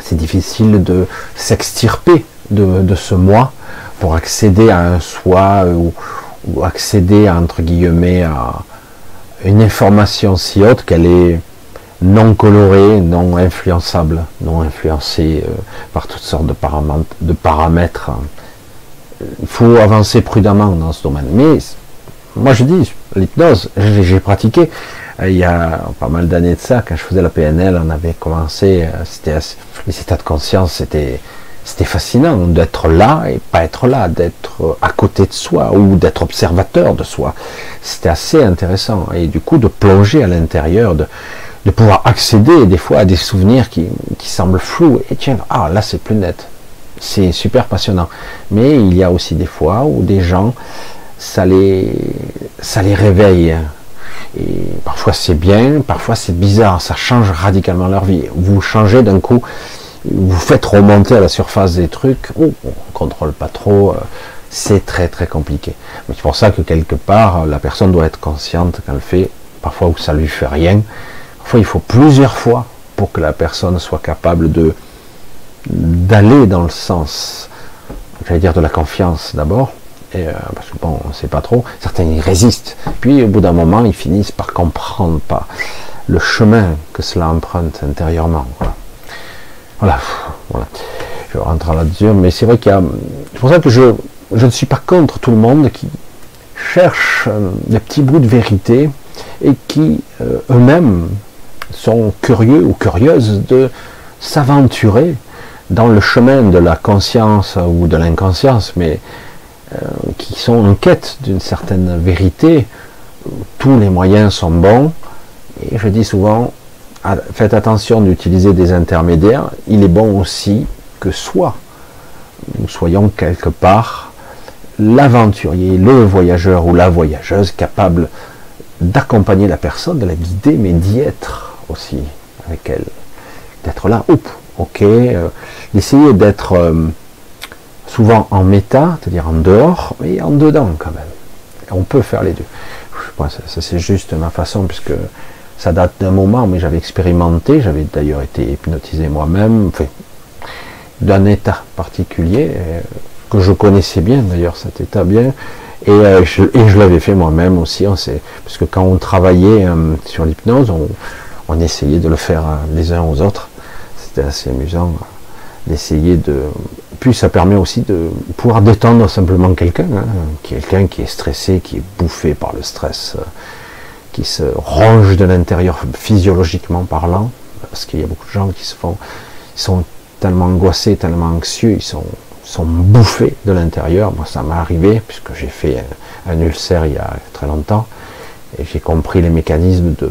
c'est difficile de s'extirper de, ce moi pour accéder à un soi ou, accéder à, entre guillemets à une information si haute qu'elle est non colorée, non influençable, non influencée euh, par toutes sortes de paramètres, de paramètres il faut avancer prudemment dans ce domaine. Mais moi je dis, l'hypnose, j'ai pratiqué. Euh, il y a pas mal d'années de ça, quand je faisais la PNL, on avait commencé, euh, c'était les états de conscience, c'était fascinant d'être là et pas être là, d'être à côté de soi ou d'être observateur de soi. C'était assez intéressant et du coup de plonger à l'intérieur, de, de pouvoir accéder des fois à des souvenirs qui, qui semblent flous et tiens, ah là c'est plus net, c'est super passionnant. Mais il y a aussi des fois où des gens, ça les, réveille. Et parfois c'est bien, parfois c'est bizarre, ça change radicalement leur vie. Vous changez d'un coup, vous faites remonter à la surface des trucs, oh, on ne contrôle pas trop, euh, c'est très très compliqué. C'est pour ça que quelque part, la personne doit être consciente qu'elle fait, parfois où ça lui fait rien, parfois il faut plusieurs fois pour que la personne soit capable de d'aller dans le sens, j'allais dire de la confiance d'abord, et euh, parce que bon, on sait pas trop, certains y résistent, puis au bout d'un moment, ils finissent par comprendre pas le chemin que cela emprunte intérieurement. Voilà, voilà. Je rentre là-dessus, mais c'est vrai qu'il y a, c'est pour ça que je, je ne suis pas contre tout le monde qui cherche euh, des petits bouts de vérité et qui euh, eux-mêmes sont curieux ou curieuses de s'aventurer dans le chemin de la conscience ou de l'inconscience, mais euh, qui sont en quête d'une certaine vérité. Tous les moyens sont bons, et je dis souvent, faites attention d'utiliser des intermédiaires. Il est bon aussi que soit nous soyons quelque part l'aventurier, le voyageur ou la voyageuse capable d'accompagner la personne, de la guider, mais d'y être aussi avec elle. D'être là, ok, euh, d'essayer d'être euh, souvent en méta, c'est-à-dire en dehors, mais en dedans quand même. On peut faire les deux. Ça, c'est juste ma façon, puisque ça date d'un moment, mais j'avais expérimenté, j'avais d'ailleurs été hypnotisé moi-même, d'un état particulier, euh, que je connaissais bien d'ailleurs cet état bien, et, je, l'avais fait moi-même aussi, parce que quand on travaillait sur l'hypnose, on, essayait de le faire les uns aux autres, c'était assez amusant d'essayer de... Puis ça permet aussi de pouvoir détendre simplement quelqu'un, hein, quelqu'un qui est stressé, qui est bouffé par le stress qui se ronge de l'intérieur physiologiquement parlant, parce qu'il y a beaucoup de gens qui se font, ils sont tellement angoissés, tellement anxieux, ils sont, sont bouffés de l'intérieur. Moi, ça m'est arrivé, puisque j'ai fait un, ulcère il y a très longtemps, et j'ai compris les mécanismes de,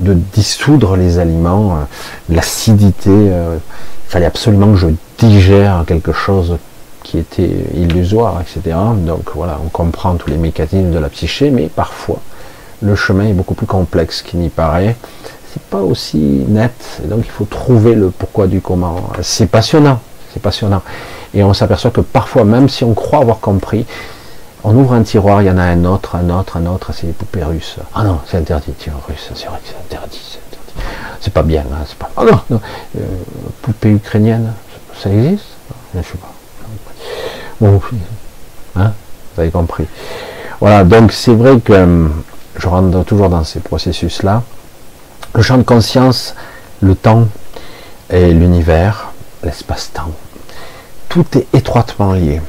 dissoudre les aliments, euh, l'acidité. Euh, il fallait absolument que je digère quelque chose qui était illusoire, etc. Donc voilà, on comprend tous les mécanismes de la psyché, mais parfois, le chemin est beaucoup plus complexe qu'il n'y paraît. C'est pas aussi net, et donc il faut trouver le pourquoi du comment. C'est passionnant, c'est passionnant. Et on s'aperçoit que parfois, même si on croit avoir compris, on ouvre un tiroir, il y en a un autre, un autre, un autre, c'est les poupées russes. Ah non, c'est interdit, tiens, russe, c'est vrai que c'est interdit, c'est interdit. C'est pas bien, hein, c'est pas. Ah non, non. Euh, poupée ukrainienne, ça existe? Je sais pas. Bon, hein, vous avez compris. Voilà, donc c'est vrai que hum, je rentre toujours dans ces processus-là. Le champ de conscience, le temps et l'univers, l'espace-temps, tout est étroitement lié.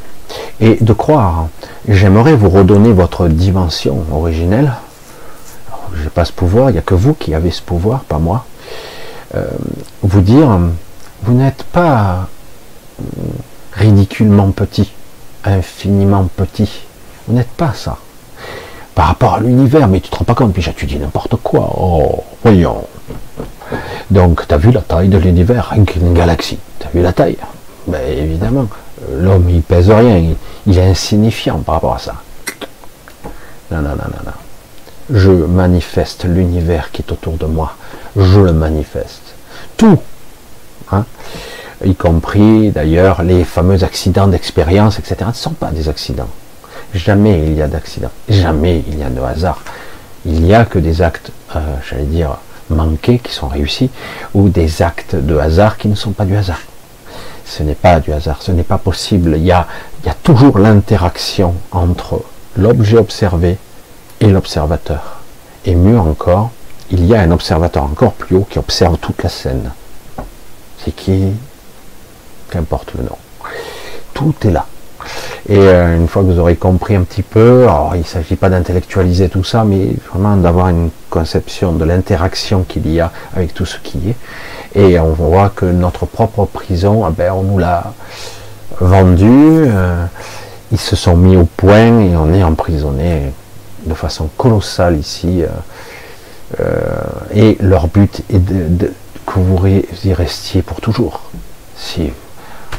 Et de croire, j'aimerais vous redonner votre dimension originelle. Je n'ai pas ce pouvoir, il n'y a que vous qui avez ce pouvoir, pas moi. Euh, vous dire, vous n'êtes pas ridiculement petit, infiniment petit. Vous n'êtes pas ça par rapport à l'univers, mais tu te rends pas compte, puis tu dis n'importe quoi. Oh, voyons. Donc, tu as vu la taille de l'univers, une galaxie. Tu as vu la taille? Ben évidemment, l'homme il pèse rien, il, est insignifiant par rapport à ça. Je manifeste l'univers qui est autour de moi. Je le manifeste. Tout. Hein y compris d'ailleurs les fameux accidents d'expérience, etc. ne sont pas des accidents. Jamais il y a d'accident. Jamais il y a de hasard. Il n'y a que des actes, euh, j'allais dire, manqués qui sont réussis, ou des actes de hasard qui ne sont pas du hasard. Ce n'est pas du hasard, ce n'est pas possible. Il y a, toujours l'interaction entre l'objet observé et l'observateur. Et mieux encore, il y a un observateur encore plus haut qui observe toute la scène. C'est qui Qu'importe le nom. Tout est là. Et euh, une fois que vous aurez compris un petit peu, il ne s'agit pas d'intellectualiser tout ça, mais vraiment d'avoir une conception de l'interaction qu'il y a avec tout ce qui est. Et on voit que notre propre prison, ah ben, on nous l'a vendu, euh, ils se sont mis au point et on est emprisonné de façon colossale ici. Euh, et leur but est de, que vous y restiez pour toujours. Si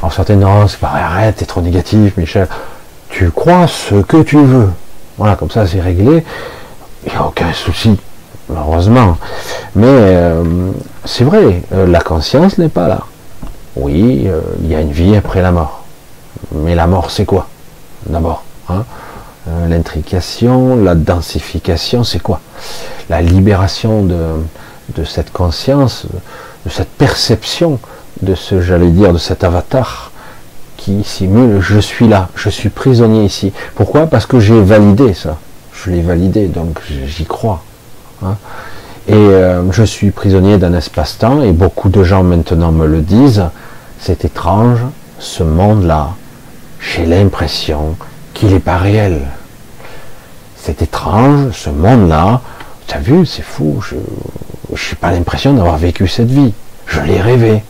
Alors certains, non, c'est pas arrête, t'es trop négatif, Michel. Tu crois ce que tu veux. Voilà, comme ça c'est réglé. Il n'y a aucun souci, malheureusement. Mais euh, c'est vrai, euh, la conscience n'est pas là. Oui, euh, il y a une vie après la mort. Mais la mort, c'est quoi? D'abord, hein? L'intrication, la densification, c'est quoi? La libération de, de cette conscience, de cette perception de ce, j'allais dire, de cet avatar qui simule je suis là, je suis prisonnier ici. Pourquoi? Parce que j'ai validé ça. Je l'ai validé, donc j'y crois. Hein. et euh, je suis prisonnier d'un espace-temps, et beaucoup de gens maintenant me le disent, c'est étrange, ce monde-là, j'ai l'impression qu'il n'est pas réel. C'est étrange, ce monde-là, tu as vu, c'est fou, je n'ai pas l'impression d'avoir vécu cette vie. Je l'ai rêvé.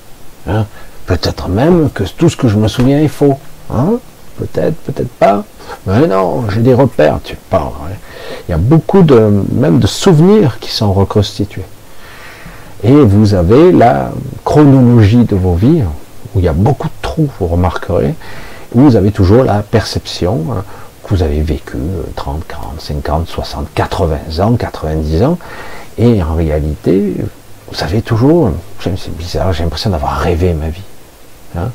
Hein. Peut-être même que tout ce que je me souviens est faux. Hein. Peut-être, peut-être pas. Mais non, j'ai des repères, tu parles. Il y a beaucoup de, même de souvenirs qui sont reconstitués. Et vous avez la chronologie de vos vies, où il y a beaucoup de trous, vous remarquerez, où vous avez toujours la perception hein, que vous avez vécu 30, 40, 50, 60, 80 ans, 90 ans, et en réalité, vous savez toujours, c'est bizarre, j'ai l'impression d'avoir rêvé ma vie. Hein.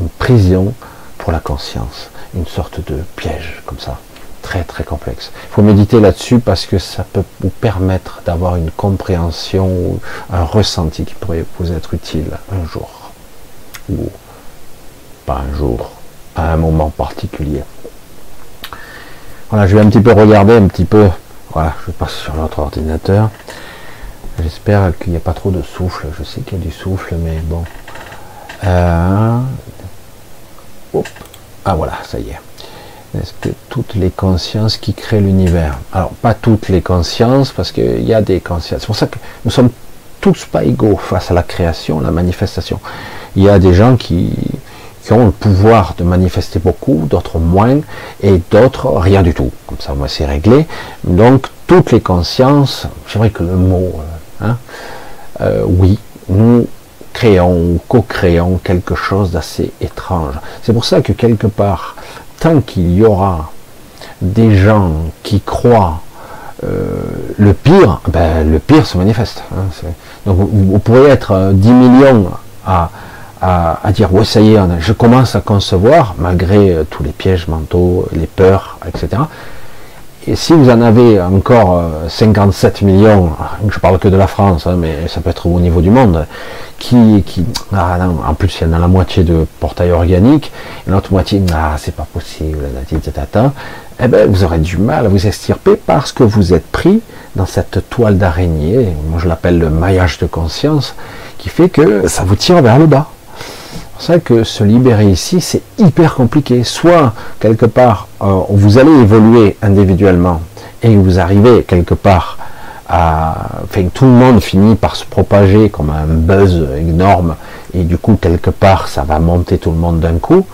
une prison pour la conscience, une sorte de piège comme ça, très très complexe. Il faut méditer là-dessus parce que ça peut vous permettre d'avoir une compréhension ou un ressenti qui pourrait vous être utile un jour, ou pas un jour, à un moment particulier. Voilà, je vais un petit peu regarder un petit peu. Voilà, je passe sur l'autre ordinateur. J'espère qu'il n'y a pas trop de souffle. Je sais qu'il y a du souffle, mais bon. Euh, ah voilà, ça y est. Est-ce que toutes les consciences qui créent l'univers? Alors, pas toutes les consciences, parce qu'il y a des consciences. C'est pour ça que nous sommes tous pas égaux face à la création, la manifestation. Il y a des gens qui, ont le pouvoir de manifester beaucoup, d'autres moins, et d'autres rien du tout. Comme ça, moi, c'est réglé. Donc, toutes les consciences, c'est vrai que le mot Hein. Euh, oui, nous créons ou co-créons quelque chose d'assez étrange. C'est pour ça que quelque part, tant qu'il y aura des gens qui croient euh, le pire, ben, le pire se manifeste. Hein, donc vous, pourrez être 10 euh, millions à, dire ouais ça y est, je commence à concevoir, malgré tous les pièges mentaux, les peurs, etc et si vous en avez encore 57 euh, millions, je parle que de la France, hein, mais ça peut être au niveau du monde, qui, ah en plus il y en a la moitié de portail organique, et l'autre moitié, ah c'est pas possible, eh ben vous aurez du mal à vous extirper parce que vous êtes pris dans cette toile d'araignée, moi je l'appelle le maillage de conscience, qui fait que ça vous tire vers le bas ça que se libérer ici, c'est hyper compliqué. Soit, quelque part, euh, vous allez évoluer individuellement et vous arrivez quelque part à... Enfin, tout le monde finit par se propager comme un buzz énorme et du coup, quelque part, ça va monter tout le monde d'un coup.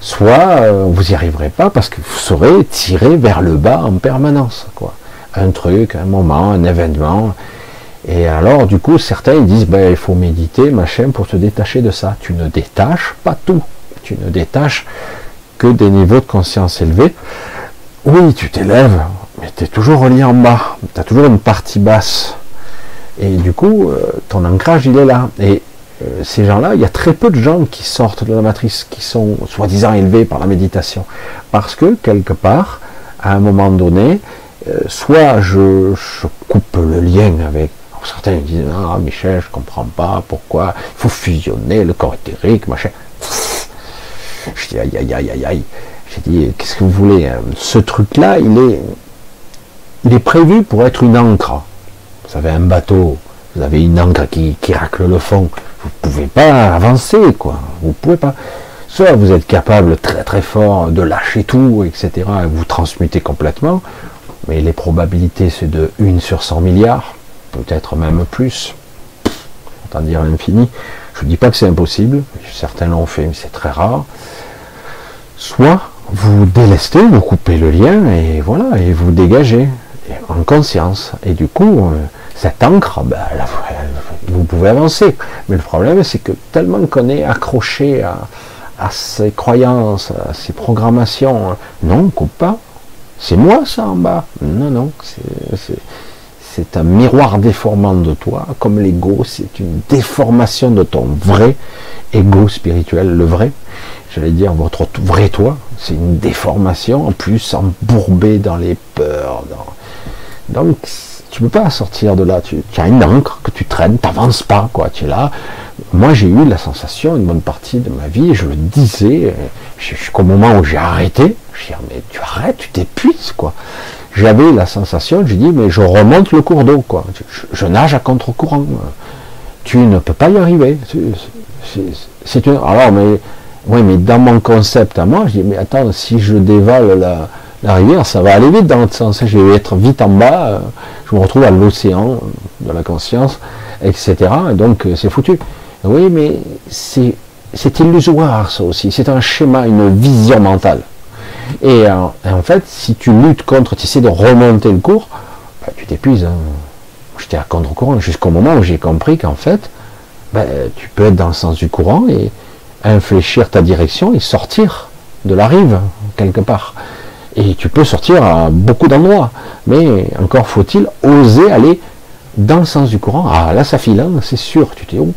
Soit, euh, vous n'y arriverez pas parce que vous serez tiré vers le bas en permanence. Quoi. Un truc, un moment, un événement et alors, du coup, certains ils disent, ben, il faut méditer, machin, pour se détacher de ça. Tu ne détaches pas tout. Tu ne détaches que des niveaux de conscience élevés. Oui, tu t'élèves, mais tu es toujours relié en bas. Tu as toujours une partie basse. Et du coup, euh, ton ancrage, il est là. Et euh, ces gens-là, il y a très peu de gens qui sortent de la matrice, qui sont soi-disant élevés par la méditation. Parce que, quelque part, à un moment donné, euh, soit je, coupe le lien avec certains disent Ah, Michel, je comprends pas pourquoi il faut fusionner le corps éthérique, machin. Je dis Aïe, aïe, aïe, aïe, aïe. J'ai dit Qu'est-ce que vous voulez hein? Ce truc-là, il est, il est prévu pour être une encre. Vous avez un bateau, vous avez une encre qui, qui racle le fond. Vous ne pouvez pas avancer, quoi. Vous pouvez pas. Soit vous êtes capable très très fort de lâcher tout, etc., et vous transmutez complètement, mais les probabilités c'est de 1 sur 100 milliards peut-être même plus, autant dire l'infini. Je ne dis pas que c'est impossible, certains l'ont fait, mais c'est très rare. Soit vous délestez, vous coupez le lien et voilà, et vous dégagez en conscience. Et du coup, euh, cette encre, ben, vous pouvez avancer. Mais le problème, c'est que tellement qu'on est accroché à, à ses croyances, à ses programmations. Non, coupe pas. C'est moi ça en bas. Non, non, c'est un miroir déformant de toi, comme l'ego, c'est une déformation de ton vrai ego spirituel, le vrai. J'allais dire votre vrai toi, c'est une déformation, en plus embourbé dans les peurs. Donc, tu peux pas sortir de là. Tu, as une encre que tu traînes, tu n'avances pas, quoi. Tu es là. Moi, j'ai eu la sensation, une bonne partie de ma vie, je le disais, jusqu'au moment où j'ai arrêté, je dis, mais tu arrêtes, tu t'épuises, quoi. J'avais la sensation, j'ai dit, mais je remonte le cours d'eau, quoi. Je, nage à contre-courant. Tu ne peux pas y arriver. C'est une. Alors, mais, oui, mais dans mon concept à moi, je dis, mais attends, si je dévale la, la rivière, ça va aller vite dans l'autre sens. Je vais être vite en bas, euh, je me retrouve à l'océan de la conscience, etc. donc, euh, c'est foutu. Oui, mais c'est illusoire ça aussi. C'est un schéma, une vision mentale. Et, euh, en fait, si tu luttes contre, tu essaies de remonter le cours, bah, tu t'épuises. Hein. J'étais à contre-courant jusqu'au moment où j'ai compris qu'en fait, bah, tu peux être dans le sens du courant et infléchir ta direction et sortir de la rive, quelque part. Et tu peux sortir à beaucoup d'endroits. Mais encore faut-il oser aller dans le sens du courant. Ah là ça file, hein, c'est sûr. Tu te dis, oh.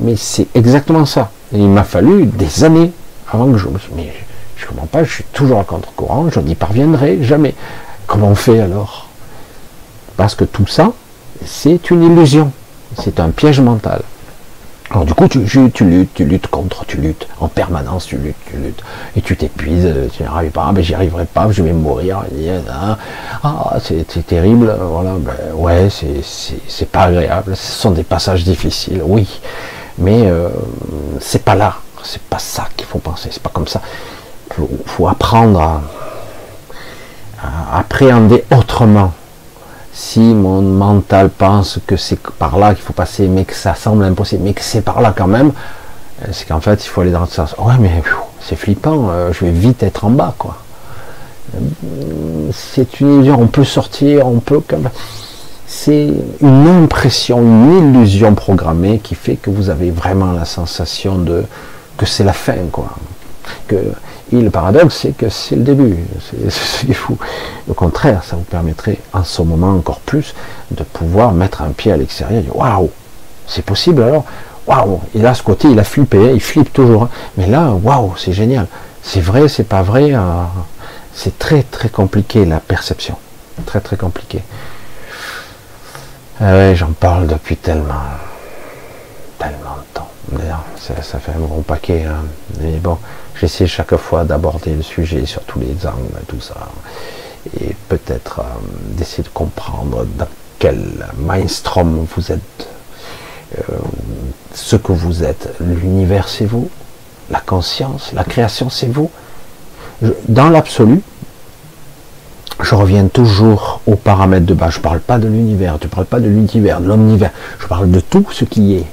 Mais c'est exactement ça. il m'a fallu des années avant que je me mais je comprends pas, je suis toujours à contre-courant, je n'y parviendrai jamais. Comment on fait alors? Parce que tout ça, c'est une illusion. C'est un piège mental. Alors du coup, tu, luttes, tu luttes contre, tu luttes en permanence, tu luttes, tu luttes, et tu t'épuises, tu n'y arrives pas, mais j'y arriverai pas, je vais mourir. Ah, c'est terrible, voilà, ben, ouais, c'est pas agréable, ce sont des passages difficiles, oui, mais euh, c'est pas là, c'est pas ça qu'il faut penser, c'est pas comme ça. Il faut, apprendre à appréhender autrement si mon mental pense que c'est par là qu'il faut passer, mais que ça semble impossible, mais que c'est par là quand même, euh, c'est qu'en fait, il faut aller dans le sens. Ouais, mais c'est flippant, euh, je vais vite être en bas, quoi. Euh, c'est une illusion, on peut sortir, on peut comme c'est une impression, une illusion programmée qui fait que vous avez vraiment la sensation de que c'est la fin, quoi. Et le paradoxe, c'est que c'est le début. C'est fou. Au contraire, ça vous permettrait en ce moment encore plus de pouvoir mettre un pied à l'extérieur. Waouh, c'est possible alors? Waouh Et là, ce côté, il a flippé, hein, il flippe toujours. Hein. Mais là, waouh, c'est génial. C'est vrai, c'est pas vrai. Euh, c'est très très compliqué la perception. Très très compliqué. Ah j'en parle depuis tellement, tellement de temps. D'ailleurs, ça, fait un gros paquet. Hein. Mais bon, J'essaie chaque fois d'aborder le sujet sur tous les angles, tout ça, et peut-être euh, d'essayer de comprendre dans quel mainstream vous êtes, euh, ce que vous êtes. L'univers, c'est vous. La conscience, la création, c'est vous. dans l'absolu, je reviens toujours aux paramètres de bas. Je ne parle pas de l'univers, je ne parle pas de l'univers, de l'omnivers. Je parle de tout ce qui est.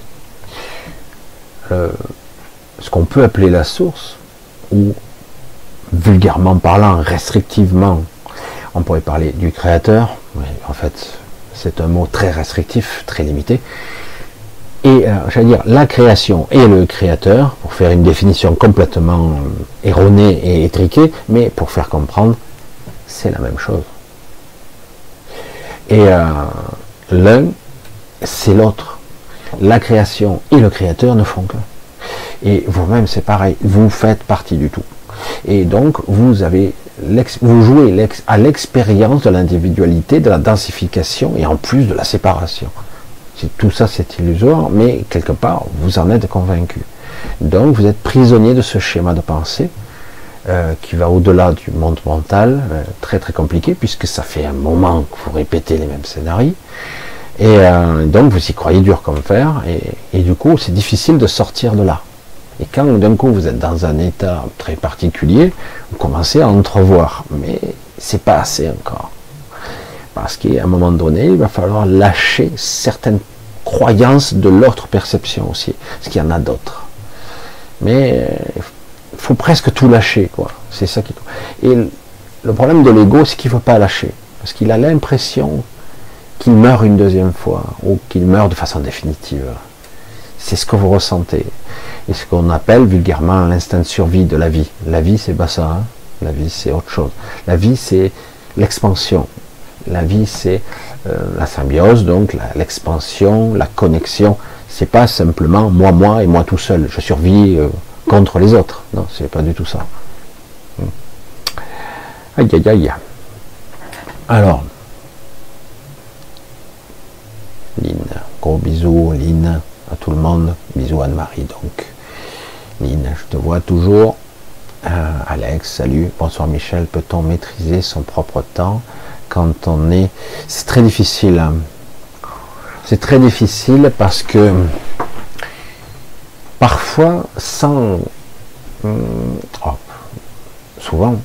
Ce qu'on peut appeler la source, ou vulgairement parlant, restrictivement, on pourrait parler du créateur, en fait c'est un mot très restrictif, très limité, et euh, j'allais dire la création et le créateur, pour faire une définition complètement euh, erronée et étriquée, mais pour faire comprendre, c'est la même chose. Et euh, l'un, c'est l'autre. La création et le créateur ne font qu'un. Et vous-même, c'est pareil, vous faites partie du tout. Et donc, vous avez vous jouez à l'expérience de l'individualité, de la densification et en plus de la séparation. Tout ça, c'est illusoire, mais quelque part, vous en êtes convaincu. Donc, vous êtes prisonnier de ce schéma de pensée euh, qui va au-delà du monde mental, euh, très très compliqué, puisque ça fait un moment que vous répétez les mêmes scénarios. Et euh, donc, vous y croyez dur comme fer, et du coup, c'est difficile de sortir de là. Et quand d'un coup vous êtes dans un état très particulier, vous commencez à entrevoir. Mais c'est pas assez encore. Parce qu'à un moment donné, il va falloir lâcher certaines croyances de l'autre perception aussi. Parce qu'il y en a d'autres. Mais il faut presque tout lâcher. C'est ça qui. Et le problème de l'ego, c'est qu'il ne faut pas lâcher. Parce qu'il a l'impression qu'il meurt une deuxième fois, ou qu'il meurt de façon définitive. C'est ce que vous ressentez. Et ce qu'on appelle vulgairement l'instinct de survie de la vie. La vie, c'est pas ça. Hein. la vie, c'est autre chose. La vie, c'est l'expansion. La vie, c'est euh, la symbiose, donc l'expansion, la, connexion. C'est pas simplement moi, moi et moi tout seul. Je survis euh, contre les autres. Non, c'est pas du tout ça. Hmm. Aïe, aïe, aïe. Alors, Lynn, gros bisous, Lynn, à tout le monde. Bisous Anne-Marie, donc. Lynn, je te vois toujours. Euh, Alex, salut. Bonsoir Michel. Peut-on maîtriser son propre temps quand on est... C'est très difficile. Hein. C'est très difficile parce que parfois, sans... Hum, oh, souvent,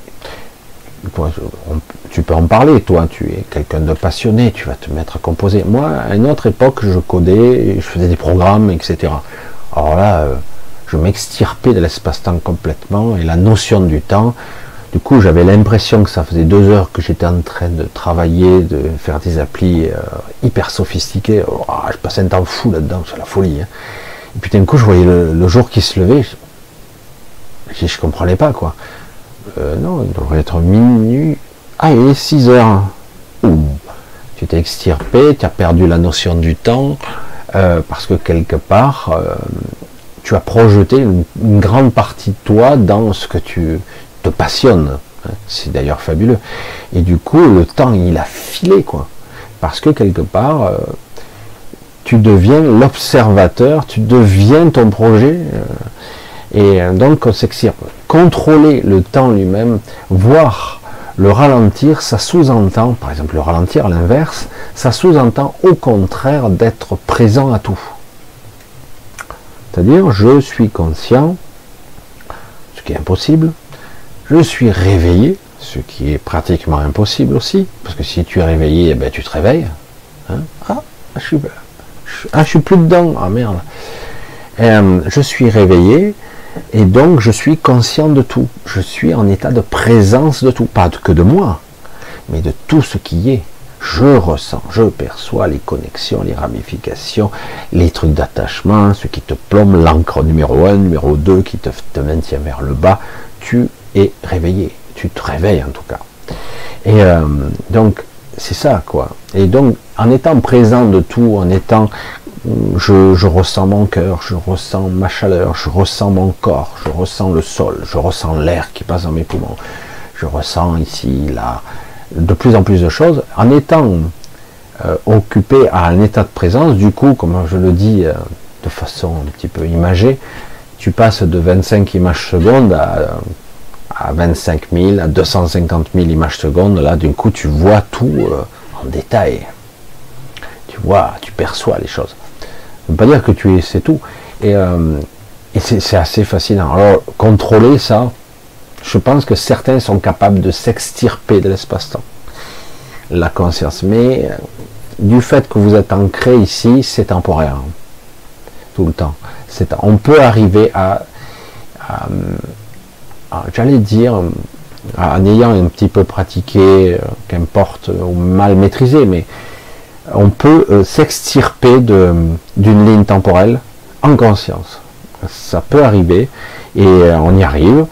tu peux en parler, toi, tu es quelqu'un de passionné, tu vas te mettre à composer. Moi, à une autre époque, je codais, je faisais des programmes, etc. Alors là, euh, je m'extirpais de l'espace-temps complètement et la notion du temps. Du coup, j'avais l'impression que ça faisait deux heures que j'étais en train de travailler, de faire des applis euh, hyper sophistiquées. Oh, je passais un temps fou là-dedans, c'est la folie. Hein. Et puis d'un coup, je voyais le, jour qui se levait. Je, je, comprenais pas quoi. Euh, non, il devrait être minuit. Ah, il est 6 heures. Tu t'es extirpé, tu as perdu la notion du temps, euh, parce que quelque part, euh, tu as projeté une, grande partie de toi dans ce que tu te passionnes. C'est d'ailleurs fabuleux. Et du coup, le temps, il a filé, quoi. Parce que quelque part, tu deviens l'observateur, tu deviens ton projet. Et donc, on s'extirpe. Contrôler le temps lui-même, voir le ralentir, ça sous-entend, par exemple le ralentir l'inverse, ça sous-entend au contraire d'être présent à tout. C'est-à-dire, je suis conscient, ce qui est impossible, je suis réveillé, ce qui est pratiquement impossible aussi, parce que si tu es réveillé, eh ben, tu te réveilles. Hein. ah, je suis, ah, je suis plus dedans, ah merde. Euh, je suis réveillé, et donc, je suis conscient de tout. Je suis en état de présence de tout. Pas que de moi, mais de tout ce qui est. Je ressens, je perçois les connexions, les ramifications, les trucs d'attachement, ce qui te plombe, l'encre numéro 1, numéro 2 qui te, maintient vers le bas. Tu es réveillé. Tu te réveilles en tout cas. Et euh, donc, c'est ça, quoi. Et donc, en étant présent de tout, en étant je, ressens mon cœur, je ressens ma chaleur, je ressens mon corps, je ressens le sol, je ressens l'air qui passe dans mes poumons, je ressens ici, là, de plus en plus de choses. En étant euh, occupé à un état de présence, du coup, comme je le dis euh, de façon un petit peu imagée, tu passes de 25 images secondes à, à 25 000, à 250 000 images secondes. Là, d'un coup, tu vois tout euh, en détail. Tu vois, tu perçois les choses. Ça ne veut pas dire que tu es, c'est tout. Et, euh, c'est assez fascinant. Alors, contrôler ça, je pense que certains sont capables de s'extirper de l'espace-temps. La conscience. Mais euh, du fait que vous êtes ancré ici, c'est temporaire. Tout le temps. On peut arriver à, j'allais dire, en ayant un petit peu pratiqué, euh, qu'importe, ou mal maîtrisé, mais on peut euh, s'extirper d'une ligne temporelle en conscience. Ça peut arriver et euh, on y arrive.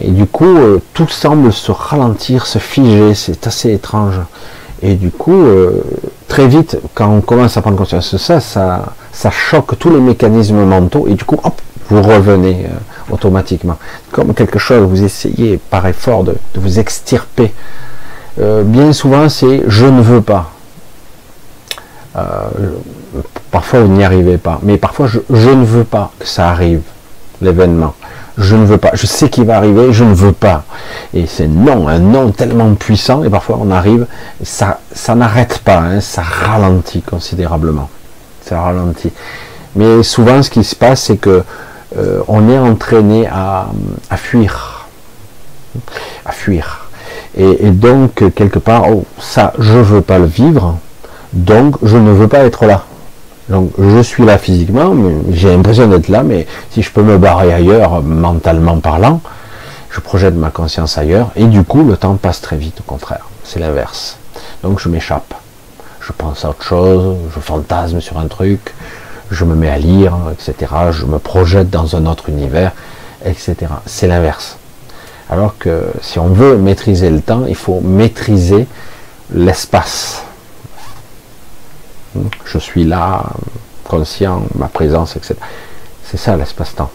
Et du coup, euh, tout semble se ralentir, se figer. C'est assez étrange. Et du coup, très vite, quand on commence à prendre conscience de ça, ça, choque tous les mécanismes mentaux. Et du coup, hop, vous revenez automatiquement. Comme quelque chose, vous essayez par effort de vous extirper. bien souvent, c'est je ne veux pas. Euh, parfois vous n'y arrivez pas, mais parfois je, ne veux pas que ça arrive, l'événement. Je ne veux pas, je sais qu'il va arriver, je ne veux pas. Et c'est non, un non tellement puissant, et parfois on arrive, ça, ça n'arrête pas, hein, ça ralentit considérablement. Ça ralentit. Mais souvent ce qui se passe, c'est que euh, on est entraîné à, fuir. À fuir. Et, et, donc, quelque part, oh, ça, je veux pas le vivre, donc, je ne veux pas être là. Donc, je suis là physiquement, j'ai l'impression d'être là, mais si je peux me barrer ailleurs, mentalement parlant, je projette ma conscience ailleurs, et du coup, le temps passe très vite, au contraire. C'est l'inverse. Donc, je m'échappe. Je pense à autre chose, je fantasme sur un truc, je me mets à lire, etc. Je me projette dans un autre univers, etc. C'est l'inverse. Alors que si on veut maîtriser le temps, il faut maîtriser l'espace. Je suis là, conscient, ma présence, etc. C'est ça l'espace-temps.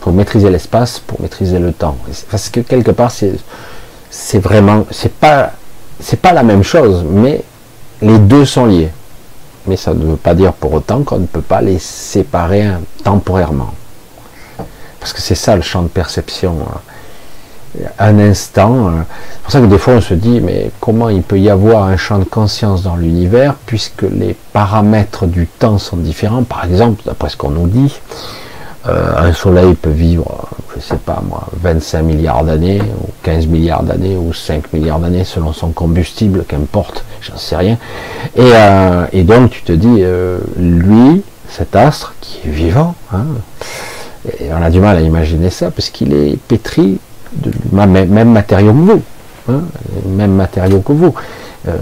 Faut maîtriser l'espace pour maîtriser le temps. Parce que quelque part, c'est vraiment, c'est pas, c'est pas la même chose, mais les deux sont liés. Mais ça ne veut pas dire pour autant qu'on ne peut pas les séparer temporairement. Parce que c'est ça le champ de perception. Hein un instant. Euh, c'est pour ça que des fois on se dit, mais comment il peut y avoir un champ de conscience dans l'univers puisque les paramètres du temps sont différents? Par exemple, d'après ce qu'on nous dit, euh, un soleil peut vivre, je sais pas moi, 25 milliards d'années, ou 15 milliards d'années, ou 5 milliards d'années selon son combustible, qu'importe, j'en sais rien. Et, euh, et, donc tu te dis, lui, cet astre qui est vivant, hein, et on a du mal à imaginer ça, parce qu'il est pétri même, matériau que vous, hein, même matériau que vous. Euh,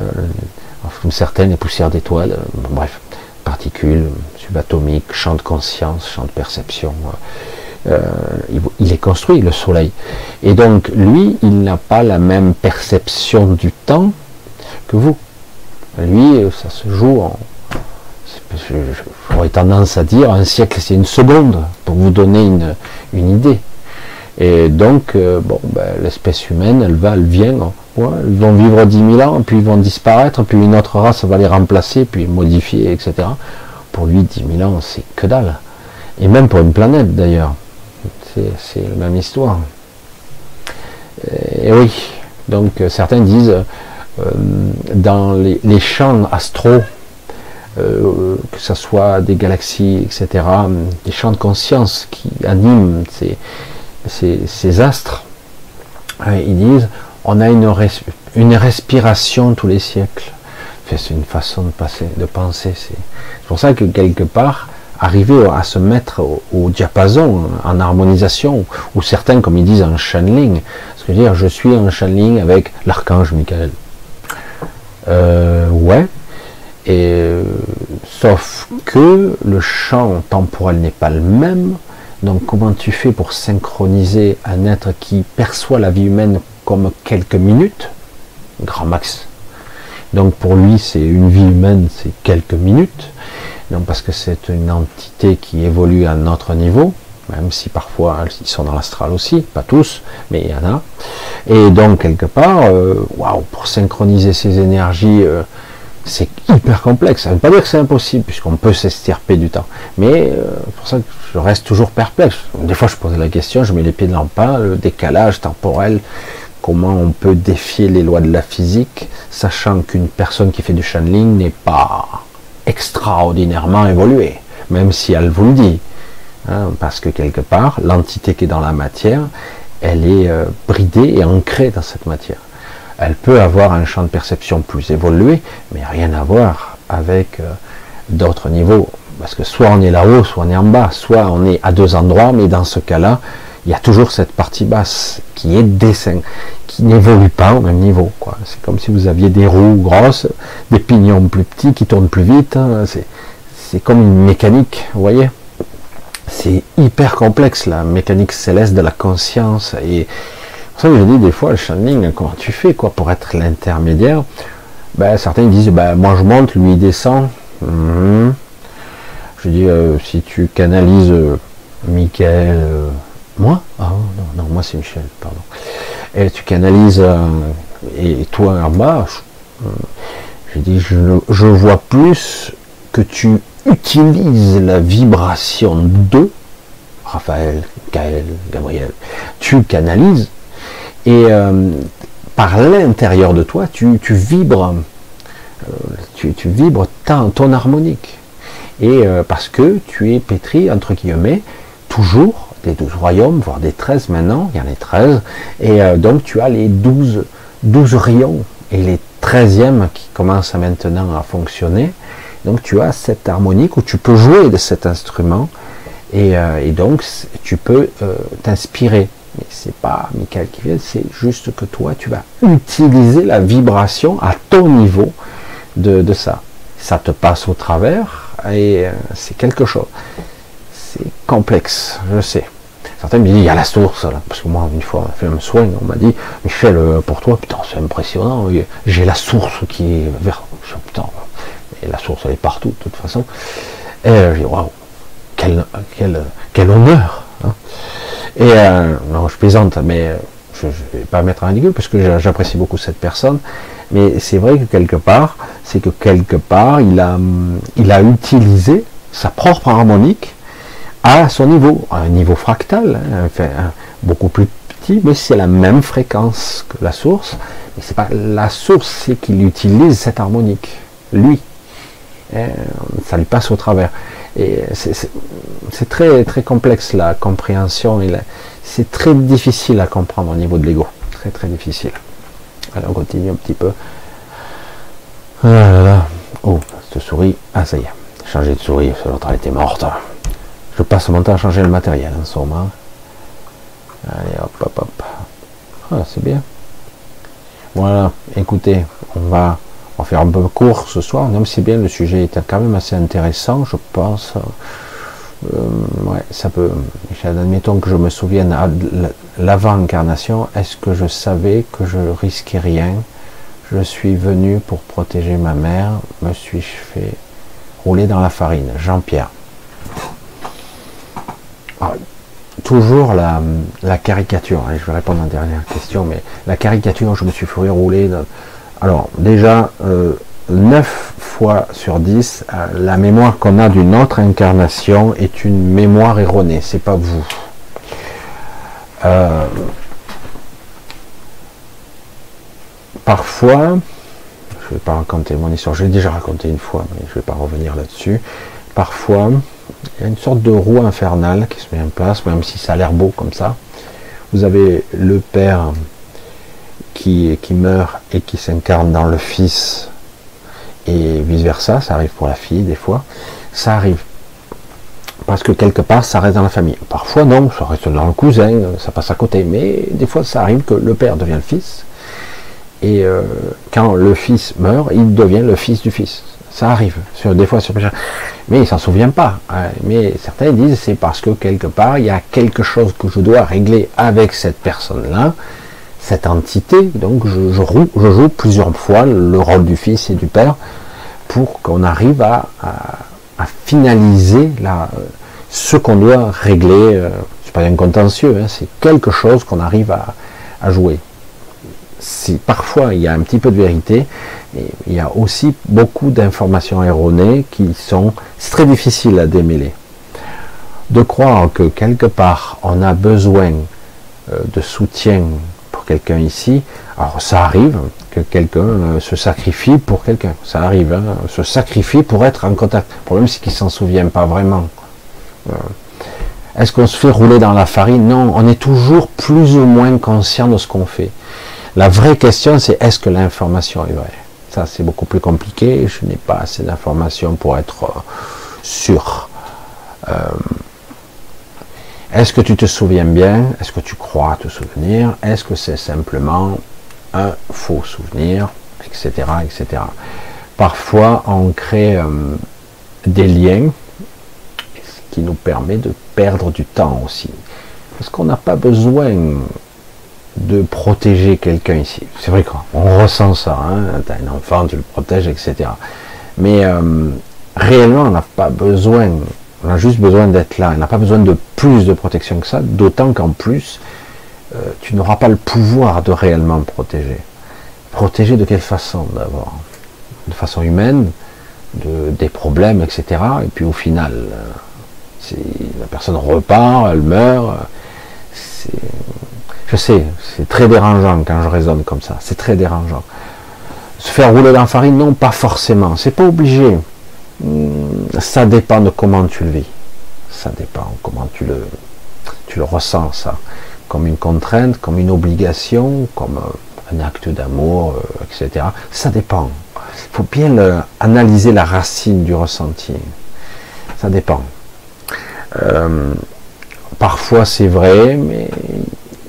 certaines, poussières d'étoiles, euh, bref, particules subatomiques, champ de conscience, champ de perception. Euh, il, est construit, le Soleil. Et donc, lui, il n'a pas la même perception du temps que vous. Lui, ça se joue en... J'aurais tendance à dire, un siècle, c'est une seconde, pour vous donner une, une idée. Et donc, euh, bon, ben, l'espèce humaine, elle va, elle vient, ils vont vivre 10 000 ans, puis ils vont disparaître, puis une autre race va les remplacer, puis modifier, etc. Pour lui, 10 000 ans, c'est que dalle. Et même pour une planète, d'ailleurs. C'est la même histoire. Et, oui, donc euh, certains disent, euh, dans les, champs astraux, que ce soit des galaxies, etc., des champs de conscience qui animent ces, ces, astres, euh, ils disent on a une, respiration tous les siècles. C'est une façon de, penser. C'est pour ça que quelque part, arriver à se mettre au, diapason, en harmonisation, ou certains, comme ils disent, en channeling, cest à dire je suis en channeling avec l'archange Michael. Euh, ouais, et sauf que le champ temporel n'est pas le même, donc comment tu fais pour synchroniser un être qui perçoit la vie humaine comme quelques minutes, grand max? Donc pour lui, c'est une vie humaine, c'est quelques minutes. Non, parce que c'est une entité qui évolue à notre niveau, même si parfois ils sont dans l'astral aussi, pas tous, mais il y en a. Et donc quelque part, euh, waouh, pour synchroniser ces énergies, euh, c'est hyper complexe. Ça ne veut pas dire que c'est impossible, puisqu'on peut s'estirper du temps. Mais euh, pour ça que je reste toujours perplexe. Des fois, je pose la question, je mets les pieds dans le pas, le décalage temporel, comment on peut défier les lois de la physique, sachant qu'une personne qui fait du channeling n'est pas extraordinairement évoluée, même si elle vous le dit. Hein, parce que quelque part, l'entité qui est dans la matière, elle est euh, bridée et ancrée dans cette matière elle peut avoir un champ de perception plus évolué, mais rien à voir avec euh, d'autres niveaux. Parce que soit on est là-haut, soit on est en bas, soit on est à deux endroits, mais dans ce cas-là, il y a toujours cette partie basse qui est dessin, qui n'évolue pas au même niveau. C'est comme si vous aviez des roues grosses, des pignons plus petits qui tournent plus vite. Hein. C'est comme une mécanique, vous voyez C'est hyper complexe la mécanique céleste de la conscience et ça je dis des fois, le channeling, comment tu fais quoi pour être l'intermédiaire? Ben, Certains disent, ben, moi je monte, lui il descend. Mhm. Je dis, euh, si tu canalises euh, Michael, euh, moi? Ah non, non, moi c'est Michel, pardon. Et tu canalises, et toi en bas, je, dis, je, je vois plus que tu utilises la vibration de Raphaël, Gaël, Gabriel. Tu canalises et euh, par l'intérieur de toi, tu, vibres, euh, tu, vibres ton harmonique. Et euh, parce que tu es pétri, entre guillemets, toujours des douze royaumes, voire des treize maintenant, il y en a treize, et donc tu as les douze, douze rayons, et les treizièmes qui commencent maintenant à fonctionner. Donc tu as cette harmonique où tu peux jouer de cet instrument, et donc tu peux t'inspirer mais c'est pas Michael qui vient, c'est juste que toi, tu vas utiliser la vibration à ton niveau de, ça. ça te passe au travers et euh, c'est quelque chose. C'est complexe, je sais. Certains me disent, il y a la source, là. parce que moi, une fois, on a fait un soin, on m'a dit, Michel, euh, pour toi, putain, c'est impressionnant, j'ai la source qui est vers. Putain, et la source, elle est partout, de toute façon. Et euh, je dis, waouh, quel, quel, quel honneur. Hein. Et non, je plaisante, mais je ne vais pas mettre un ridicule parce que j'apprécie beaucoup cette personne, mais c'est vrai que quelque part, c'est que quelque part, il a, il a utilisé sa propre harmonique à son niveau, à un niveau fractal, hein, enfin, beaucoup plus petit, mais c'est la même fréquence que la source. Mais c'est pas la source, c'est qu'il utilise cette harmonique, lui. Hein, ça lui passe au travers. Et c'est très très complexe la compréhension c'est très difficile à comprendre au niveau de l'ego. Très très difficile. Allez, on continue un petit peu. Voilà. Oh, cette souris. Ah, ça y est. Changer de souris, l'autre elle était morte. Je passe mon temps à changer le matériel en ce moment. Allez, hop, hop, hop. Ah, c'est bien. Voilà, écoutez, on va, on faire un peu court ce soir, même si bien le sujet était quand même assez intéressant, je pense. Euh, ouais, ça peut. Admettons que je me souvienne à l'avant-incarnation, est-ce que je savais que je risquais rien? Je suis venu pour protéger ma mère, me suis-je fait rouler dans la farine? Jean-Pierre. Ah, toujours la, caricature, je vais répondre à la dernière question, mais la caricature, je me suis fait rouler. Alors, déjà, euh, 9 fois sur 10, euh, la mémoire qu'on a d'une autre incarnation est une mémoire erronée, c'est pas vous. Euh, parfois, je ne vais pas raconter mon histoire, je l'ai déjà raconté une fois, mais je ne vais pas revenir là-dessus. Parfois, il y a une sorte de roue infernale qui se met en place, même si ça a l'air beau comme ça. Vous avez le père qui, meurt et qui s'incarne dans le fils et vice-versa, ça arrive pour la fille des fois, ça arrive. Parce que quelque part, ça reste dans la famille. Parfois, non, ça reste dans le cousin, ça passe à côté. Mais des fois, ça arrive que le père devient le fils. Et euh, quand le fils meurt, il devient le fils du fils. Ça arrive. Des fois, sur Mais il s'en souvient pas. Hein. Mais certains disent c'est parce que quelque part, il y a quelque chose que je dois régler avec cette personne-là cette entité. Donc je, joue, plusieurs fois le rôle du fils et du père pour qu'on arrive à, finaliser ce qu'on doit régler. Euh, c'est pas un contentieux, hein, c'est quelque chose qu'on arrive à, jouer. Parfois il y a un petit peu de vérité, mais il y a aussi beaucoup d'informations erronées qui sont très difficiles à démêler. De croire que quelque part on a besoin euh, de soutien quelqu'un ici. Alors ça arrive que quelqu'un euh, se sacrifie pour quelqu'un. Ça arrive, hein, se sacrifie pour être en contact. Le problème c'est qu'il s'en souvient pas vraiment. Euh, est-ce qu'on se fait rouler dans la farine? Non, on est toujours plus ou moins conscient de ce qu'on fait. La vraie question c'est est-ce que l'information est vraie? Ça c'est beaucoup plus compliqué. Je n'ai pas assez d'informations pour être euh, sûr. Est-ce que tu te souviens bien? Est-ce que tu crois te souvenir? Est-ce que c'est simplement un faux souvenir? Etc. etc. Parfois, on crée euh, des liens, ce qui nous permet de perdre du temps aussi. Parce qu'on n'a pas besoin de protéger quelqu'un ici. C'est vrai qu'on ressent ça. Hein tu as un enfant, tu le protèges, etc. Mais euh, réellement, on n'a pas besoin on a juste besoin d'être là. On n'a pas besoin de plus de protection que ça, d'autant qu'en plus, euh, tu n'auras pas le pouvoir de réellement protéger. Protéger de quelle façon d'abord? De façon humaine, de, des problèmes, etc. Et puis au final, euh, la personne repart, elle meurt. Je sais, c'est très dérangeant quand je raisonne comme ça. C'est très dérangeant. Se faire rouler dans la farine, non, pas forcément. C'est pas obligé. Hmm, ça dépend de comment tu le vis. Ça dépend comment tu le, ressens, ça. Comme une contrainte, comme une obligation, comme un acte d'amour, euh, etc. Ça dépend. Il faut bien analyser la racine du ressenti. Ça dépend. Euh, parfois c'est vrai, mais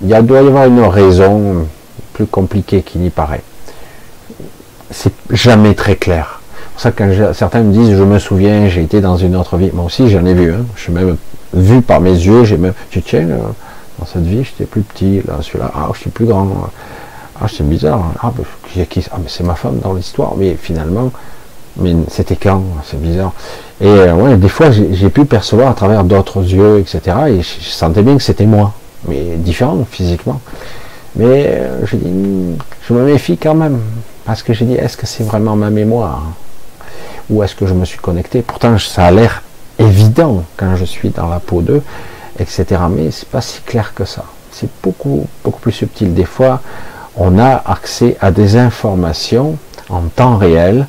il doit y avoir une raison plus compliquée qu'il n'y paraît. C'est jamais très clair pour ça que certains me disent, je me souviens, j'ai été dans une autre vie. Moi aussi, j'en ai vu. Hein. Je suis même vu par mes yeux. J'ai même, tu tiens, dans cette vie, j'étais plus petit. Là, celui-là, ah, je suis plus grand. Ah, c'est bizarre. Hein. Ah, bah, ah, mais c'est ma femme dans l'histoire. Mais finalement, mais c'était quand? C'est bizarre. Et euh, ouais, des fois, j'ai pu percevoir à travers d'autres yeux, etc. Et je, sentais bien que c'était moi, mais différent physiquement. Mais euh, je dis, je me méfie quand même, parce que j'ai dit, est-ce que c'est vraiment ma mémoire Ou est-ce que je me suis connecté? Pourtant, ça a l'air évident quand je suis dans la peau d'eux, etc. Mais c'est pas si clair que ça. C'est beaucoup, beaucoup plus subtil. Des fois, on a accès à des informations en temps réel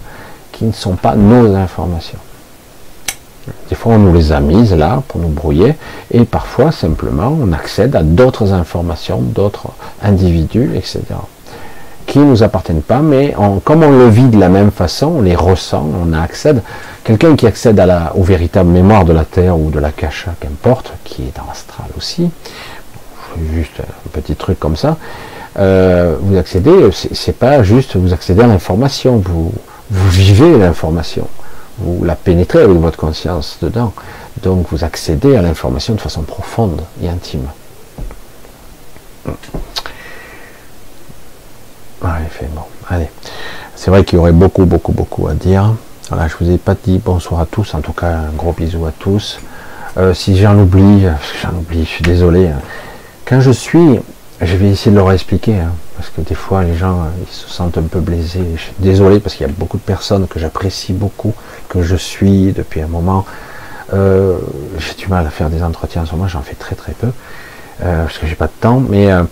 qui ne sont pas nos informations. Des fois, on nous les a mises là pour nous brouiller, et parfois, simplement, on accède à d'autres informations, d'autres individus, etc., qui ne nous appartiennent pas, mais comme on le vit de la même façon, on les ressent, on accède. Quelqu'un qui accède à la, aux véritables mémoires de la Terre ou de la Kasha, qu'importe, qui est dans l'astral aussi, juste un petit truc comme ça, euh, vous accédez, c'est pas juste vous accédez à l'information, vous vivez l'information, vous la pénétrez avec votre conscience dedans, donc vous accédez à l'information de façon profonde et intime. Bon, allez. C'est vrai qu'il y aurait beaucoup, beaucoup, beaucoup à dire. Voilà, je vous ai pas dit bonsoir à tous, en tout cas un gros bisou à tous. Euh, si j'en oublie, j'en oublie, je suis désolé. Hein. Quand je suis je vais essayer de leur expliquer, hein, parce que des fois les gens ils se sentent un peu blessés. Je suis désolé parce qu'il y a beaucoup de personnes que j'apprécie beaucoup, que je suis depuis un moment. Euh, j'ai du mal à faire des entretiens en ce moment, j'en fais très très peu, euh, parce que j'ai pas de temps, mais euh,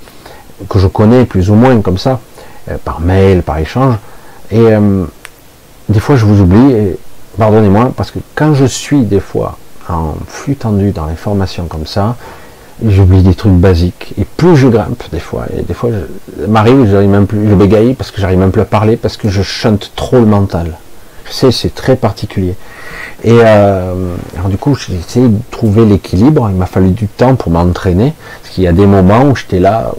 que je connais plus ou moins comme ça, par mail, par échange. Et des fois je vous oublie, et pardonnez-moi, parce que quand je suis des fois en flux tendu dans l'information comme ça, j'oublie des trucs basiques. Et plus je grimpe, des fois, et des fois, je m'arrive, j'arrive je bégaye parce que j'arrive même plus à parler, parce que je chante trop le mental. Je sais, c'est très particulier. Et euh, alors du coup, j'ai essayé de trouver l'équilibre. Il m'a fallu du temps pour m'entraîner, parce qu'il y a des moments où j'étais là,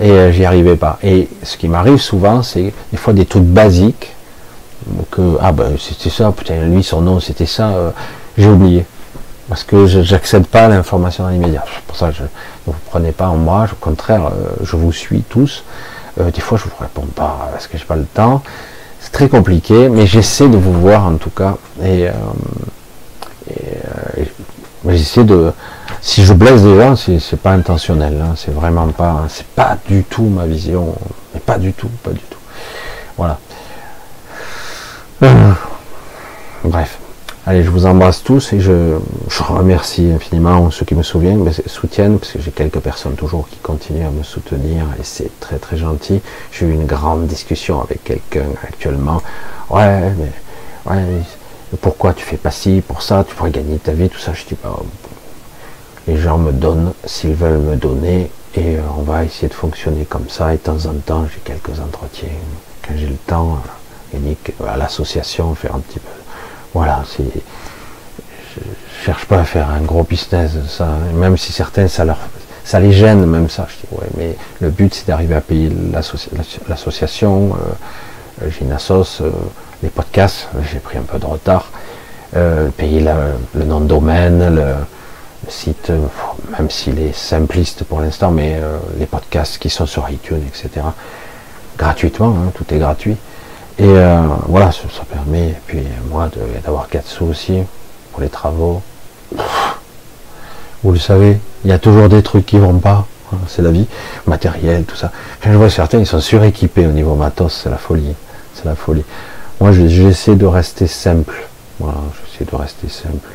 et euh, j'y arrivais pas. Et ce qui m'arrive souvent, c'est des fois des trucs basiques que ah ben c'était ça, putain lui son nom c'était ça, euh, j'ai oublié parce que n'accède pas à l'information dans l'immédiat. Pour ça, je, ne vous prenez pas en moi, au contraire, euh, je vous suis tous. Des fois, je vous réponds pas parce que j'ai pas le temps. C'est très compliqué, mais j'essaie de vous voir en tout cas. Et, j'essaie de. Si je blesse des gens, c'est pas intentionnel. Hein, c'est vraiment pas. C'est pas du tout ma vision. Mais pas du tout, pas du tout. Voilà. bref. Allez, je vous embrasse tous et je, remercie infiniment ceux qui me souviennent, soutiennent, parce que j'ai quelques personnes toujours qui continuent à me soutenir et c'est très très gentil. J'ai eu une grande discussion avec quelqu'un actuellement. Ouais, mais ouais, pourquoi tu fais pas ci, pour ça, tu pourrais gagner ta vie, tout ça. Je dis pas. Bah, les gens me donnent s'ils veulent me donner et euh, on va essayer de fonctionner comme ça. Et de temps en temps, j'ai quelques entretiens quand j'ai le temps, gagner à l'association, faire un petit peu voilà, c'est. Je cherche pas à faire un gros business, ça, même si certains, ça leur, ça les gêne, même ça. Je dis, ouais, mais le but, c'est d'arriver à payer l'association, euh, j'ai une assos, euh, les podcasts, j'ai pris un peu de retard, euh, payer le nom de domaine, le, site, même s'il est simpliste pour l'instant, mais les podcasts qui sont sur iTunes, etc. Gratuitement, hein, tout est gratuit. Et euh, voilà, ça, permet, puis moi, d'avoir quatre sous aussi pour les travaux. Vous le savez, il y a toujours des trucs qui vont pas. Hein, c'est la vie, matériel, tout ça. Je vois certains, ils sont suréquipés au niveau matos, c'est la folie. C'est la folie. Moi, j'essaie de rester simple. Voilà, j'essaie de rester simple.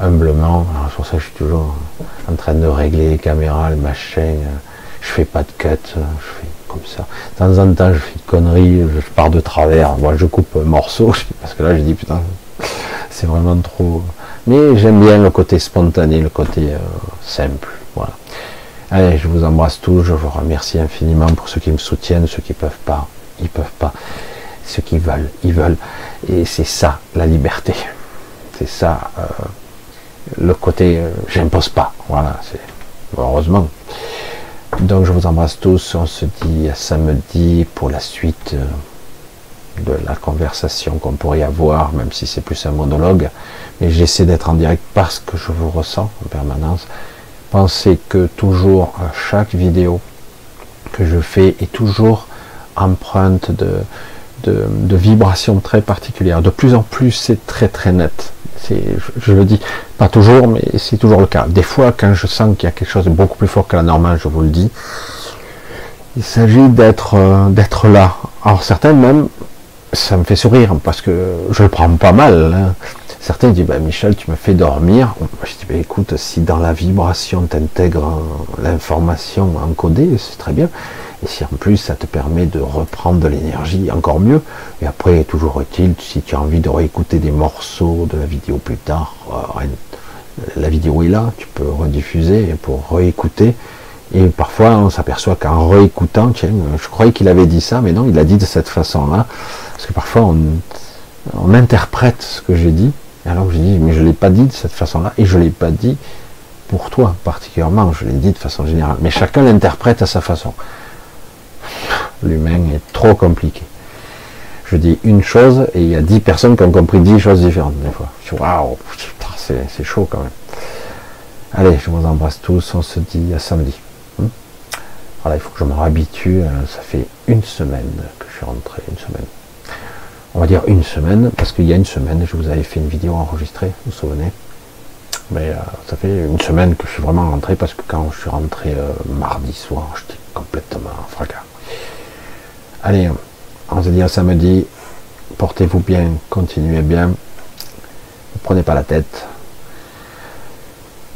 Humblement. C'est pour ça que je suis toujours en train de régler les caméras, les machins. Je fais pas de cut. Je fais ça. De temps en temps, je fais une connerie, je pars de travers, moi je coupe un morceau, parce que là je dis putain, c'est vraiment trop. Mais j'aime bien le côté spontané, le côté euh, simple. Voilà. Allez, je vous embrasse tous, je vous remercie infiniment pour ceux qui me soutiennent, ceux qui peuvent pas, ils peuvent pas. Ceux qui veulent, ils veulent. Et c'est ça la liberté. C'est ça euh, le côté euh, j'impose pas. Voilà, c'est heureusement. Donc je vous embrasse tous, on se dit à samedi pour la suite. de la conversation qu'on pourrait avoir, même si c'est plus un monologue. Mais j'essaie d'être en direct parce que je vous ressens en permanence. Pensez que toujours chaque vidéo que je fais est toujours empreinte de, de, vibrations très particulières. De plus en plus, c'est très très net. Je, je, le dis pas toujours, mais c'est toujours le cas. Des fois, quand je sens qu'il y a quelque chose de beaucoup plus fort que la normale, je vous le dis, il s'agit d'être euh, là. Alors certains même, ça me fait sourire parce que je le prends pas mal. Hein. Certains disent bah, Michel, tu me fais dormir. Je dis bah, écoute, si dans la vibration tu intègres l'information encodée, c'est très bien. Et si en plus ça te permet de reprendre de l'énergie, encore mieux. Et après, toujours utile, si tu as envie de réécouter des morceaux de la vidéo plus tard, euh, la vidéo est là, tu peux rediffuser pour réécouter. Et parfois, on s'aperçoit qu'en réécoutant, tiens, je croyais qu'il avait dit ça, mais non, il a dit de cette façon-là. Parce que parfois, on, interprète ce que j'ai dit, alors que j'ai dit, mais je ne l'ai pas dit de cette façon-là, et je ne l'ai pas dit pour toi particulièrement, je l'ai dit de façon générale. Mais chacun l'interprète à sa façon. L'humain est trop compliqué. Je dis une chose, et il y a dix personnes qui ont compris dix choses différentes, des fois. Waouh, c'est chaud quand même. Allez, je vous embrasse tous, on se dit à samedi. Voilà, il faut que je me réhabitue. Euh, ça fait une semaine que je suis rentré, une semaine. On va dire une semaine, parce qu'il y a une semaine, je vous avais fait une vidéo enregistrée, vous vous souvenez? Mais euh, ça fait une semaine que je suis vraiment rentré, parce que quand je suis rentré euh, mardi soir, j'étais complètement en fracas. Allez, on se dit à samedi. Portez-vous bien, continuez bien. Ne prenez pas la tête.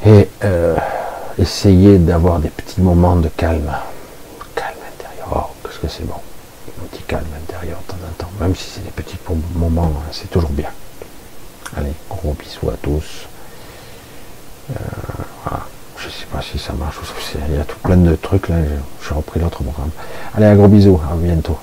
Et essayez d'avoir des petits moments de calme que c'est bon. Un petit calme intérieur de temps en temps, même si c'est des petits moments, hein, c'est toujours bien. Allez, gros bisous à tous. Euh. Je sais pas si ça marche, il y a tout plein de trucs là, j'ai repris l'autre programme. Allez, un gros bisou, à bientôt.